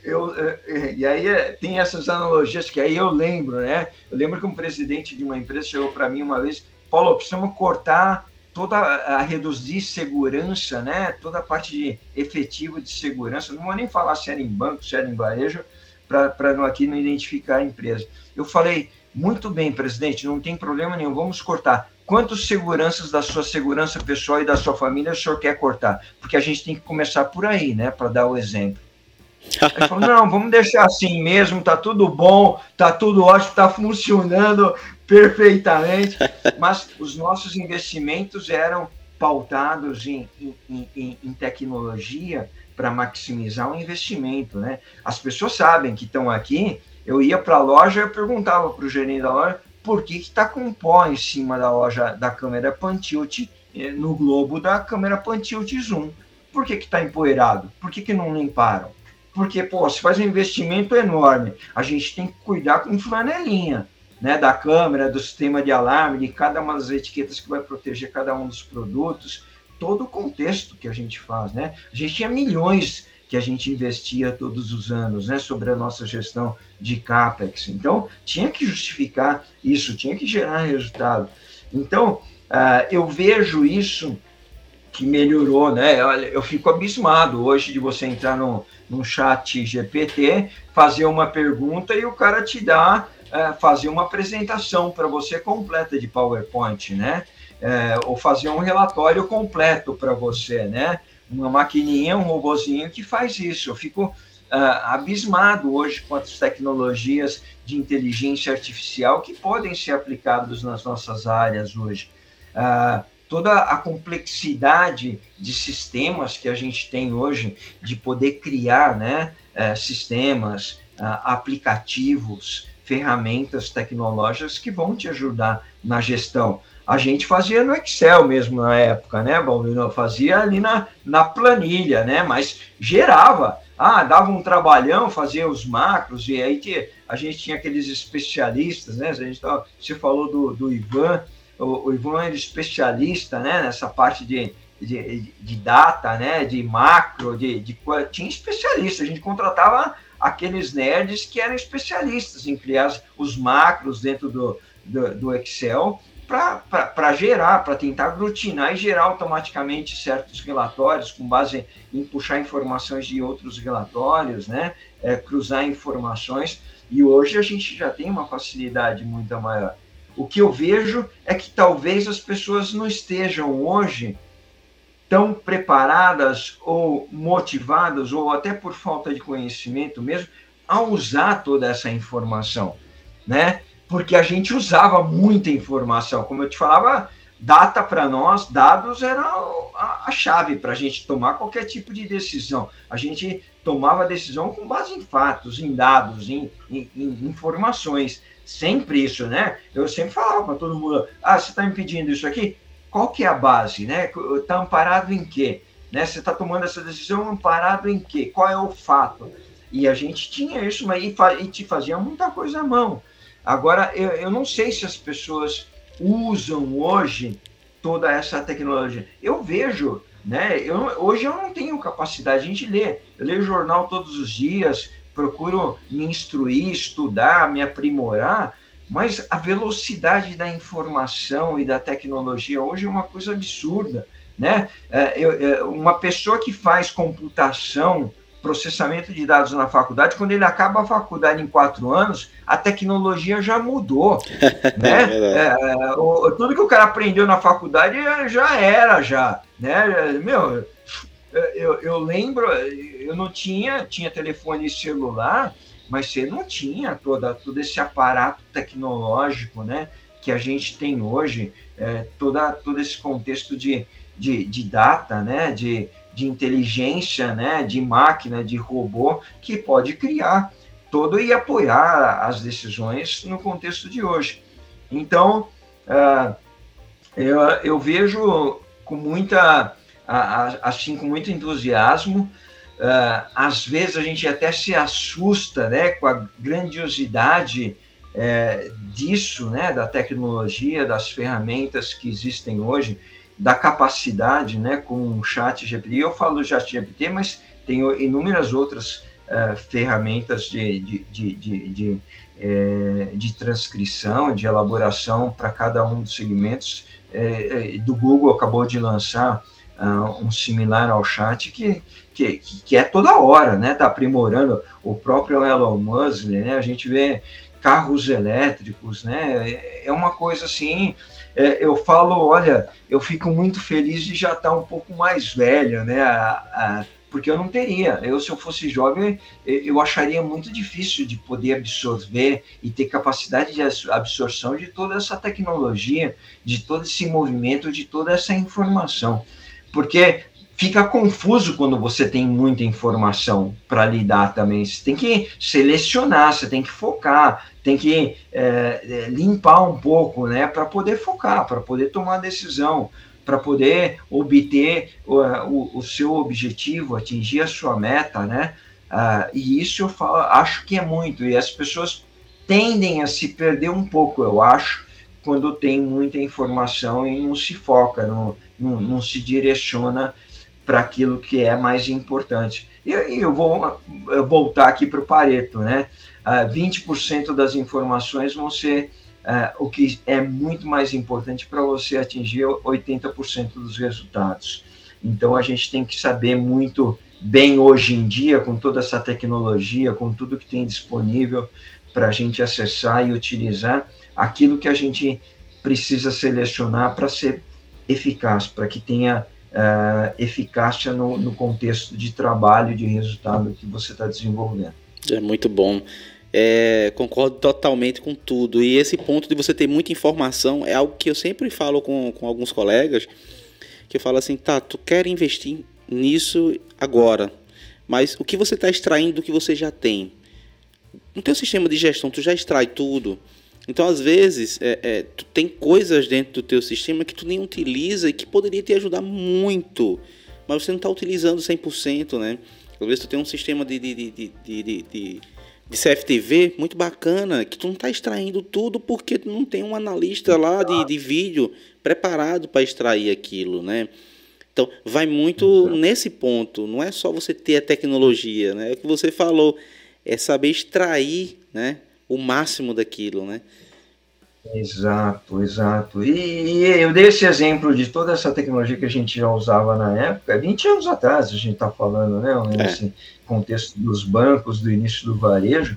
Speaker 2: eu, eu, e aí é, tem essas analogias que aí eu lembro, né? Eu lembro que um presidente de uma empresa chegou para mim uma vez, Paulo, precisamos cortar toda a reduzir segurança, né? Toda a parte de efetivo de segurança. Não vou nem falar se era em banco, se era em varejo, para não aqui não identificar a empresa. Eu falei, muito bem, presidente, não tem problema nenhum, vamos cortar. Quantos seguranças da sua segurança pessoal e da sua família o senhor quer cortar? Porque a gente tem que começar por aí, né? Para dar o exemplo. Ele falou, não, vamos deixar assim mesmo, tá tudo bom, tá tudo ótimo, tá funcionando perfeitamente. [laughs] Mas os nossos investimentos eram pautados em, em, em, em tecnologia para maximizar o investimento, né? As pessoas sabem que estão aqui. Eu ia para a loja e perguntava para o gerente da loja por que está com pó em cima da loja da câmera Pantilt eh, no globo da câmera Pantilt Zoom. Por que está empoeirado? Por que, que não limparam? Porque, pô, se faz um investimento enorme, a gente tem que cuidar com flanelinha, né? Da câmera, do sistema de alarme, de cada uma das etiquetas que vai proteger cada um dos produtos, todo o contexto que a gente faz, né? A gente tinha milhões que a gente investia todos os anos, né, sobre a nossa gestão de capex. Então, tinha que justificar isso, tinha que gerar resultado. Então, uh, eu vejo isso que melhorou, né? Eu fico abismado hoje de você entrar no, no chat GPT, fazer uma pergunta e o cara te dá, uh, fazer uma apresentação para você completa de PowerPoint, né? Uh, ou fazer um relatório completo para você, né? uma maquininha, um robozinho que faz isso. Eu fico uh, abismado hoje com as tecnologias de inteligência artificial que podem ser aplicadas nas nossas áreas hoje. Uh, toda a complexidade de sistemas que a gente tem hoje, de poder criar né, uh, sistemas, aplicativos, ferramentas tecnológicas que vão te ajudar na gestão a gente fazia no Excel mesmo na época, né, Balbino? Fazia ali na, na planilha, né? Mas gerava. Ah, dava um trabalhão, fazia os macros, e aí que a gente tinha aqueles especialistas, né? A gente tava, você falou do, do Ivan, o, o Ivan era especialista, né? Nessa parte de, de, de data, né? De macro, de, de tinha especialista. A gente contratava aqueles nerds que eram especialistas em criar os macros dentro do, do, do Excel para gerar, para tentar aglutinar e gerar automaticamente certos relatórios com base em puxar informações de outros relatórios, né? É, cruzar informações. E hoje a gente já tem uma facilidade muito maior. O que eu vejo é que talvez as pessoas não estejam hoje tão preparadas ou motivadas, ou até por falta de conhecimento mesmo, a usar toda essa informação, né? Porque a gente usava muita informação, como eu te falava, data para nós, dados era a, chave para a gente tomar qualquer tipo de decisão. A gente tomava decisão com base em fatos, em dados, em, em, em informações. Sempre isso, né? Eu sempre falava para todo mundo: ah, você está me pedindo isso aqui? qual que é a base, né? Está amparado em quê? Né? Você está tomando essa decisão amparado em quê? Qual é o fato? E a gente tinha isso, mas e, te fazia muita coisa à mão. Agora, eu, eu não sei se as pessoas usam hoje toda essa tecnologia. Eu vejo, né? Eu, hoje eu não tenho capacidade de ler. Eu leio jornal todos os dias, procuro me instruir, estudar, me aprimorar, mas a velocidade da informação e da tecnologia hoje é uma coisa absurda. Né? É, é, uma pessoa que faz computação, processamento de dados na faculdade, quando ele acaba a faculdade em quatro anos, a tecnologia já mudou. [laughs] né? É, é, o, tudo que o cara aprendeu na faculdade já era, já. Né? Meu, eu, eu lembro, eu não tinha, tinha telefone celular, mas você não tinha toda, todo esse aparato tecnológico né, que a gente tem hoje, é, toda, todo esse contexto de, de, de data, né, de, de inteligência, né, de máquina, de robô, que pode criar todo e apoiar as decisões no contexto de hoje. Então, uh, eu, eu vejo com muita, assim, com muito entusiasmo, Uh, às vezes a gente até se assusta né, com a grandiosidade é, disso, né, da tecnologia, das ferramentas que existem hoje, da capacidade né, com o chat GPT. Eu falo chat GPT, mas tem inúmeras outras uh, ferramentas de, de, de, de, de, é, de transcrição, de elaboração para cada um dos segmentos. É, do Google acabou de lançar uh, um similar ao chat que, que, que é toda hora, né? Está aprimorando o próprio Elon Musk, né? A gente vê carros elétricos, né? É uma coisa assim. É, eu falo, olha, eu fico muito feliz de já estar tá um pouco mais velho, né? A, a, porque eu não teria. Eu, se eu fosse jovem, eu acharia muito difícil de poder absorver e ter capacidade de absorção de toda essa tecnologia, de todo esse movimento, de toda essa informação porque fica confuso quando você tem muita informação para lidar também. Você tem que selecionar, você tem que focar, tem que é, é limpar um pouco, né, para poder focar, para poder tomar decisão, para poder obter o, o, o, seu objetivo, atingir a sua meta, né? Ah, e isso eu falo, acho que é muito. E as pessoas tendem a se perder um pouco, eu acho, quando tem muita informação e não se foca no não, não se direciona para aquilo que é mais importante. E eu vou voltar aqui para o Pareto, né? Uh, ah, 20% das informações vão ser uh, o que é muito mais importante para você atingir 80% dos resultados. Então a gente tem que saber muito bem hoje em dia, com toda essa tecnologia, com tudo que tem disponível para a gente acessar e utilizar, aquilo que a gente precisa selecionar para ser eficaz, para que tenha uh, eficácia no, no, contexto de trabalho, de resultado que você está desenvolvendo.
Speaker 1: É muito bom. É, concordo totalmente com tudo. E esse ponto de você ter muita informação é algo que eu sempre falo com, com alguns colegas, que eu falo assim, tá, tu quer investir nisso agora, mas o que você está extraindo do que você já tem? No teu sistema de gestão, tu já extrai tudo. Então, às vezes, é, é, tu tem coisas dentro do teu sistema que tu nem utiliza e que poderia te ajudar muito, mas você não está utilizando 100%, né? Às vezes tu tem um sistema de, de, de, de, de, de, CFTV muito bacana, que tu não está extraindo tudo porque tu não tem um analista lá de, de vídeo preparado para extrair aquilo, né? Então, vai muito nesse ponto. Não é só você ter a tecnologia, né? É o que você falou, é saber extrair, né? O máximo daquilo, né?
Speaker 2: Exato, exato. E, e, eu dei esse exemplo de toda essa tecnologia que a gente já usava na época, 20 anos atrás a gente está falando, né? Nesse é. contexto dos bancos, do início do varejo,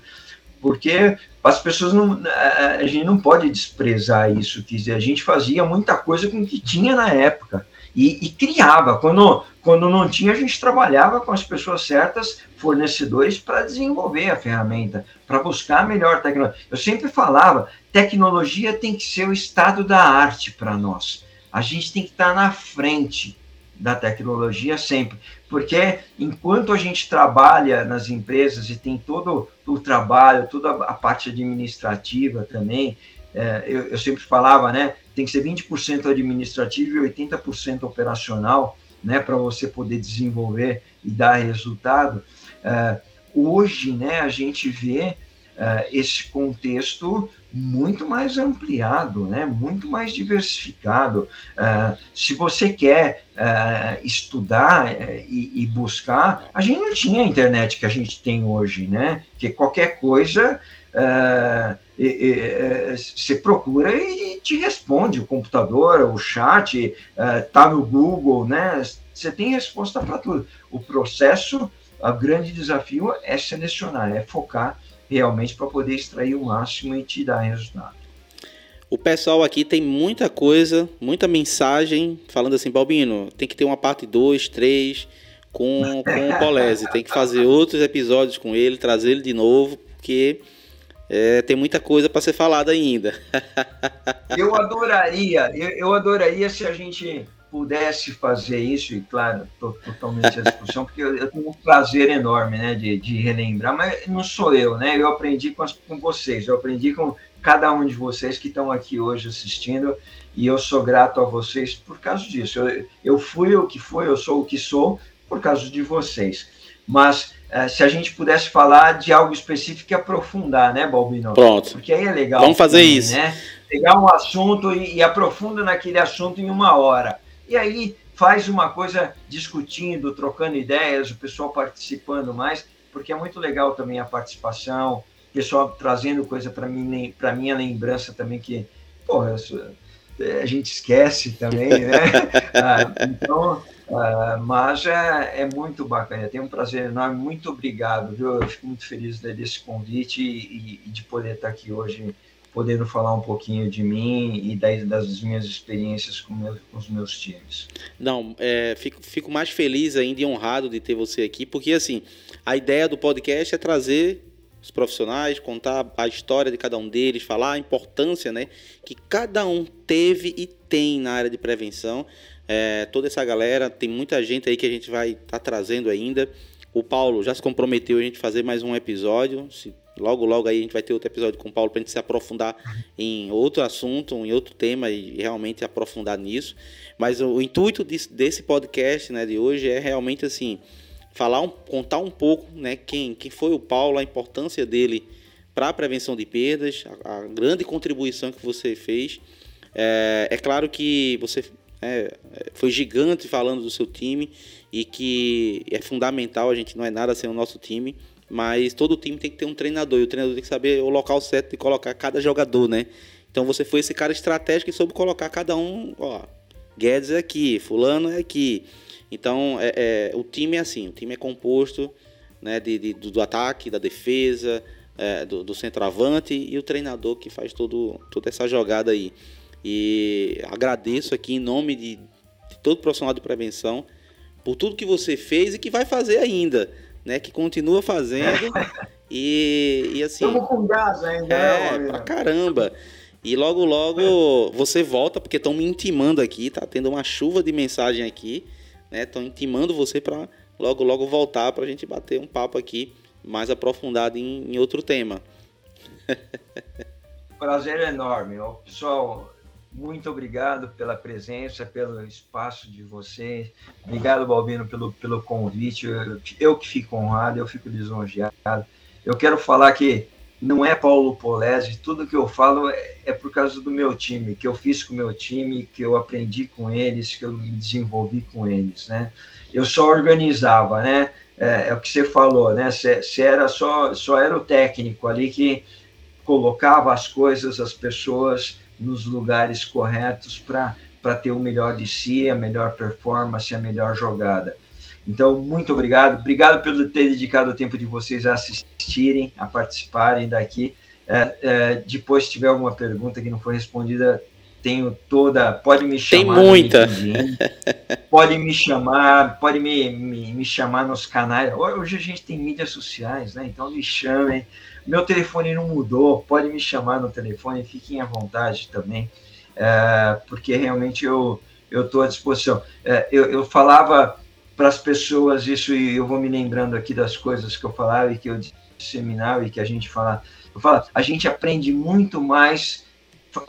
Speaker 2: porque as pessoas não. A gente não pode desprezar isso, dizer, a gente fazia muita coisa com o que tinha na época. E, e, criava. Quando, quando não tinha, a gente trabalhava com as pessoas certas, fornecedores, para desenvolver a ferramenta, para buscar a melhor tecnologia. Eu sempre falava: tecnologia tem que ser o estado da arte para nós. A gente tem que estar na frente da tecnologia sempre, porque enquanto a gente trabalha nas empresas e tem todo o trabalho, toda a parte administrativa também, é, eu, eu, sempre falava, né, tem que ser 20% administrativo e 80% operacional, né, para você poder desenvolver e dar resultado. É, hoje, né, a gente vê é, esse contexto muito mais ampliado, né? muito mais diversificado. Uh, se você quer uh, estudar uh, e, e, buscar, a gente não tinha a internet que a gente tem hoje, né? Que qualquer coisa você procura e te responde o computador, o chat, está no Google, né? Você tem resposta para tudo. O processo, o grande desafio é selecionar, é focar realmente para poder extrair o máximo e te dar resultado.
Speaker 1: O pessoal aqui tem muita coisa, muita mensagem falando assim, Balbino, tem que ter uma parte 2, 3 com, com o Polese, tem que fazer outros episódios com ele, trazer ele de novo, porque é, tem muita coisa para ser falada ainda. [laughs]
Speaker 2: eu adoraria, eu, eu adoraria se a gente pudesse fazer isso, e claro, estou totalmente à discussão, [laughs] porque eu, eu, tenho um prazer enorme né, de, de, relembrar, mas não sou eu, né? Eu aprendi com, as, com vocês, eu aprendi com cada um de vocês que estão aqui hoje assistindo, e eu sou grato a vocês por causa disso. Eu, eu fui o que fui, eu sou o que sou por causa de vocês. Mas se a gente pudesse falar de algo específico e aprofundar, né, Balbino?
Speaker 1: Pronto.
Speaker 2: Porque aí é legal.
Speaker 1: Vamos fazer também, isso.
Speaker 2: Né? Pegar um assunto e, e aprofunda naquele assunto em uma hora. E aí faz uma coisa discutindo, trocando ideias, o pessoal participando mais, porque é muito legal também a participação, o pessoal trazendo coisa para mim, para minha lembrança também que, porra, a gente esquece também, né? [laughs] ah, então, ah, mas é, é, muito bacana, tenho um prazer enorme, muito obrigado, viu? Eu fico muito feliz desse convite e, e de poder estar aqui hoje podendo falar um pouquinho de mim e das, das minhas experiências com, meu, com, os meus times.
Speaker 1: Não, é, fico, fico mais feliz ainda e honrado de ter você aqui, porque assim, a ideia do podcast é trazer os profissionais, contar a história de cada um deles, falar a importância né, que cada um teve e tem na área de prevenção. É, toda essa galera, tem muita gente aí que a gente vai estar tá trazendo ainda. O Paulo já se comprometeu a gente fazer mais um episódio. Se Logo, logo aí a gente vai ter outro episódio com o Paulo para a gente se aprofundar em outro assunto, em outro tema e realmente aprofundar nisso. Mas o, o intuito desse, desse podcast né, de hoje é realmente assim falar um, contar um pouco né, quem, quem foi o Paulo, a importância dele para a prevenção de perdas, a, a, grande contribuição que você fez. É, é claro que você é, foi gigante falando do seu time e que é fundamental, a gente não é nada sem o nosso time mas todo time tem que ter um treinador e o treinador tem que saber o local certo de colocar cada jogador, né? Então você foi esse cara estratégico e soube colocar cada um, ó, Guedes é aqui, fulano é aqui. Então é, é, o time é assim, o time é composto né, de, de do ataque, da defesa, é, do, do centroavante e o treinador que faz todo, toda essa jogada aí. E agradeço aqui em nome de, de todo profissional de prevenção por tudo que você fez e que vai fazer ainda né? Que continua fazendo. [laughs] e, e assim.
Speaker 2: Estamos com gás ainda,
Speaker 1: é, né, pra caramba. E logo, logo você volta, porque estão me intimando aqui, tá tendo uma chuva de mensagem aqui, né? Estão intimando você para logo, logo voltar para a gente bater um papo aqui mais aprofundado em, em outro tema. [laughs]
Speaker 2: Prazer enorme. Pessoal, muito obrigado pela presença, pelo espaço de vocês. Obrigado, Balbino, pelo, pelo convite. Eu, eu que fico honrado, eu fico lisonjeado. Eu quero falar que não é Paulo Polese, tudo que eu falo é, é, por causa do meu time, que eu fiz com o meu time, que eu aprendi com eles, que eu me desenvolvi com eles, né? Eu só organizava, né? É, é o que você falou, né? Você era só, só era o técnico ali que colocava as coisas, as pessoas nos lugares corretos para ter o melhor de si, a melhor performance, a melhor jogada. Então, muito obrigado. Obrigado pelo ter dedicado o tempo de vocês a assistirem, a participarem daqui. É, é, depois, se tiver alguma pergunta que não foi respondida, tenho toda. Pode me chamar.
Speaker 1: Tem muita.
Speaker 2: pode me chamar, pode me, me, me, chamar nos canais. Hoje a gente tem mídias sociais, né? Então me chamem. Meu telefone não mudou, pode me chamar no telefone, fiquem à vontade também, é, porque realmente eu estou à disposição. É, eu, eu falava para as pessoas isso e eu vou me lembrando aqui das coisas que eu falava e que eu disseminava e que a gente fala. Eu falo, a gente aprende muito mais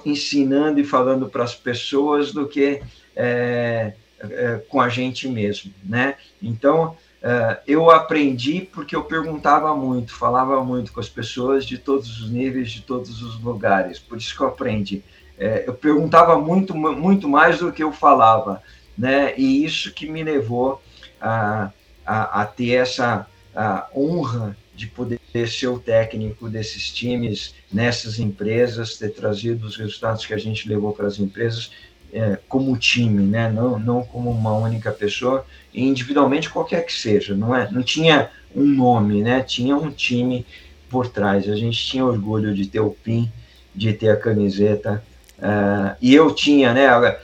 Speaker 2: ensinando e falando para as pessoas do que é, é, com a gente mesmo, né? Então, é, eu aprendi porque eu perguntava muito, falava muito com as pessoas de todos os níveis, de todos os lugares, por isso que eu aprendi. É, eu perguntava muito, muito mais do que eu falava, né? E isso que me levou a, a, a ter essa a honra de poder ser o técnico desses times nessas empresas, ter trazido os resultados que a gente levou para as empresas é, como time, né? não, não como uma única pessoa, individualmente qualquer que seja, não é? Não tinha um nome, né? Tinha um time por trás. A gente tinha orgulho de ter o PIN, de ter a camiseta. Uh, e eu tinha, né? Uh,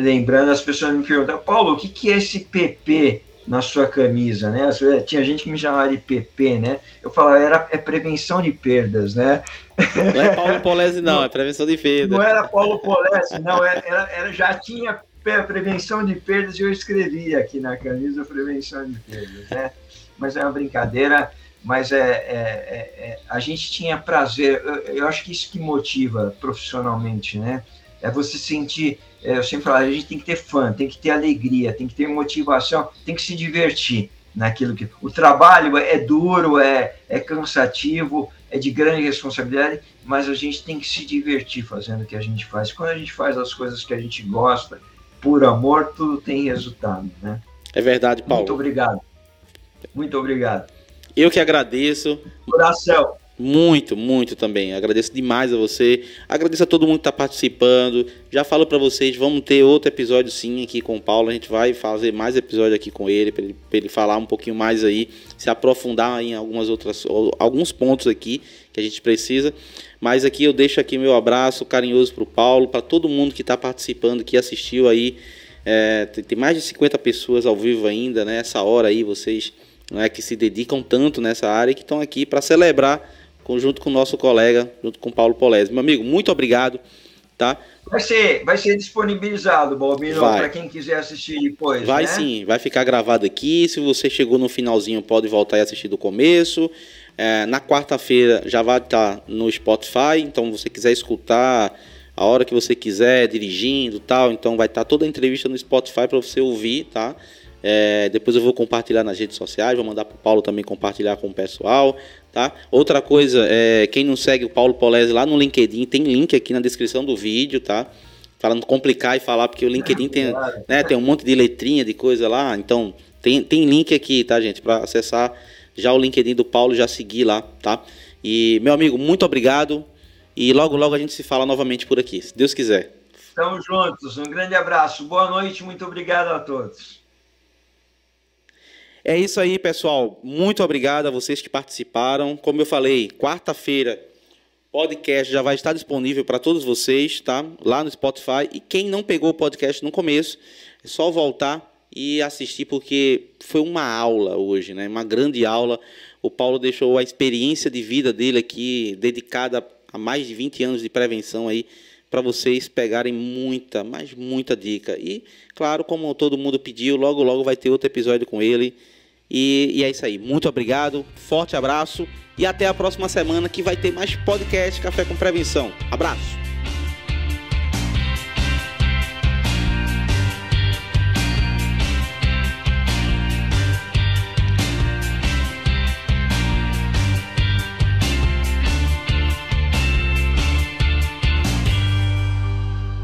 Speaker 2: lembrando, as pessoas me perguntam, Paulo, o que, que é esse PP? Na sua camisa, né? Tinha gente que me chamava de PP, né? Eu falava, era, é prevenção de perdas, né?
Speaker 1: Não é Paulo Polese, não, é prevenção de perdas.
Speaker 2: Não era Paulo Polese, não, era, era, já tinha prevenção de perdas e eu escrevia aqui na camisa prevenção de perdas, né? Mas é uma brincadeira, mas é, é, é, é a gente tinha prazer, eu, eu acho que isso que motiva profissionalmente, né? É você sentir eu sempre falo, a gente tem que ter fã, tem que ter alegria, tem que ter motivação, tem que se divertir naquilo que. O trabalho é duro, é, é cansativo, é de grande responsabilidade, mas a gente tem que se divertir fazendo o que a gente faz. Quando a gente faz as coisas que a gente gosta, por amor, tudo tem resultado, né?
Speaker 1: É verdade, Paulo.
Speaker 2: Muito obrigado. Muito obrigado.
Speaker 1: Eu que agradeço.
Speaker 2: Coração.
Speaker 1: Muito, muito também. Agradeço demais a você. Agradeço a todo mundo que está participando. Já falo para vocês, vamos ter outro episódio sim aqui com o Paulo. A gente vai fazer mais episódio aqui com ele para ele, ele, falar um pouquinho mais aí, se aprofundar em algumas outras, alguns pontos aqui que a gente precisa. Mas aqui eu deixo aqui meu abraço carinhoso para o Paulo, para todo mundo que está participando, que assistiu aí. É, tem mais de 50 pessoas ao vivo ainda, né? Essa hora aí vocês não é que se dedicam tanto nessa área e que estão aqui para celebrar junto com o nosso colega, junto com o Paulo Polese. Meu amigo, muito obrigado. Tá?
Speaker 2: Vai ser, vai ser disponibilizado, Balbino, para quem quiser assistir depois.
Speaker 1: Vai
Speaker 2: né?
Speaker 1: sim, vai ficar gravado aqui. Se você chegou no finalzinho, pode voltar e assistir do começo. É, na quarta-feira já vai estar no Spotify, então você quiser escutar a hora que você quiser, dirigindo tal, então vai estar toda a entrevista no Spotify para você ouvir, tá? É, depois eu vou compartilhar nas redes sociais, vou mandar para o Paulo também compartilhar com o pessoal. Tá? Outra coisa, é, quem não segue o Paulo Polese lá no LinkedIn, tem link aqui na descrição do vídeo, tá? Para não complicar e falar, porque o LinkedIn tem, né, tem um monte de letrinha, de coisa lá. Então, tem, tem link aqui, tá, gente? Para acessar já o LinkedIn do Paulo, já seguir lá, tá? E, meu amigo, muito obrigado. E logo, logo a gente se fala novamente por aqui, se Deus quiser.
Speaker 2: Estamos juntos. Um grande abraço. Boa noite. Muito obrigado a todos.
Speaker 1: É isso aí, pessoal. Muito obrigado a vocês que participaram. Como eu falei, quarta-feira podcast já vai estar disponível para todos vocês, tá? Lá no Spotify. E quem não pegou o podcast no começo, é só voltar e assistir porque foi uma aula hoje, né? Uma grande aula. O Paulo deixou a experiência de vida dele aqui dedicada a mais de 20 anos de prevenção aí para vocês pegarem muita, mas muita dica. E, claro, como todo mundo pediu, logo logo vai ter outro episódio com ele. E, e é isso aí. Muito obrigado, forte abraço e até a próxima semana que vai ter mais podcast Café com Prevenção. Abraço!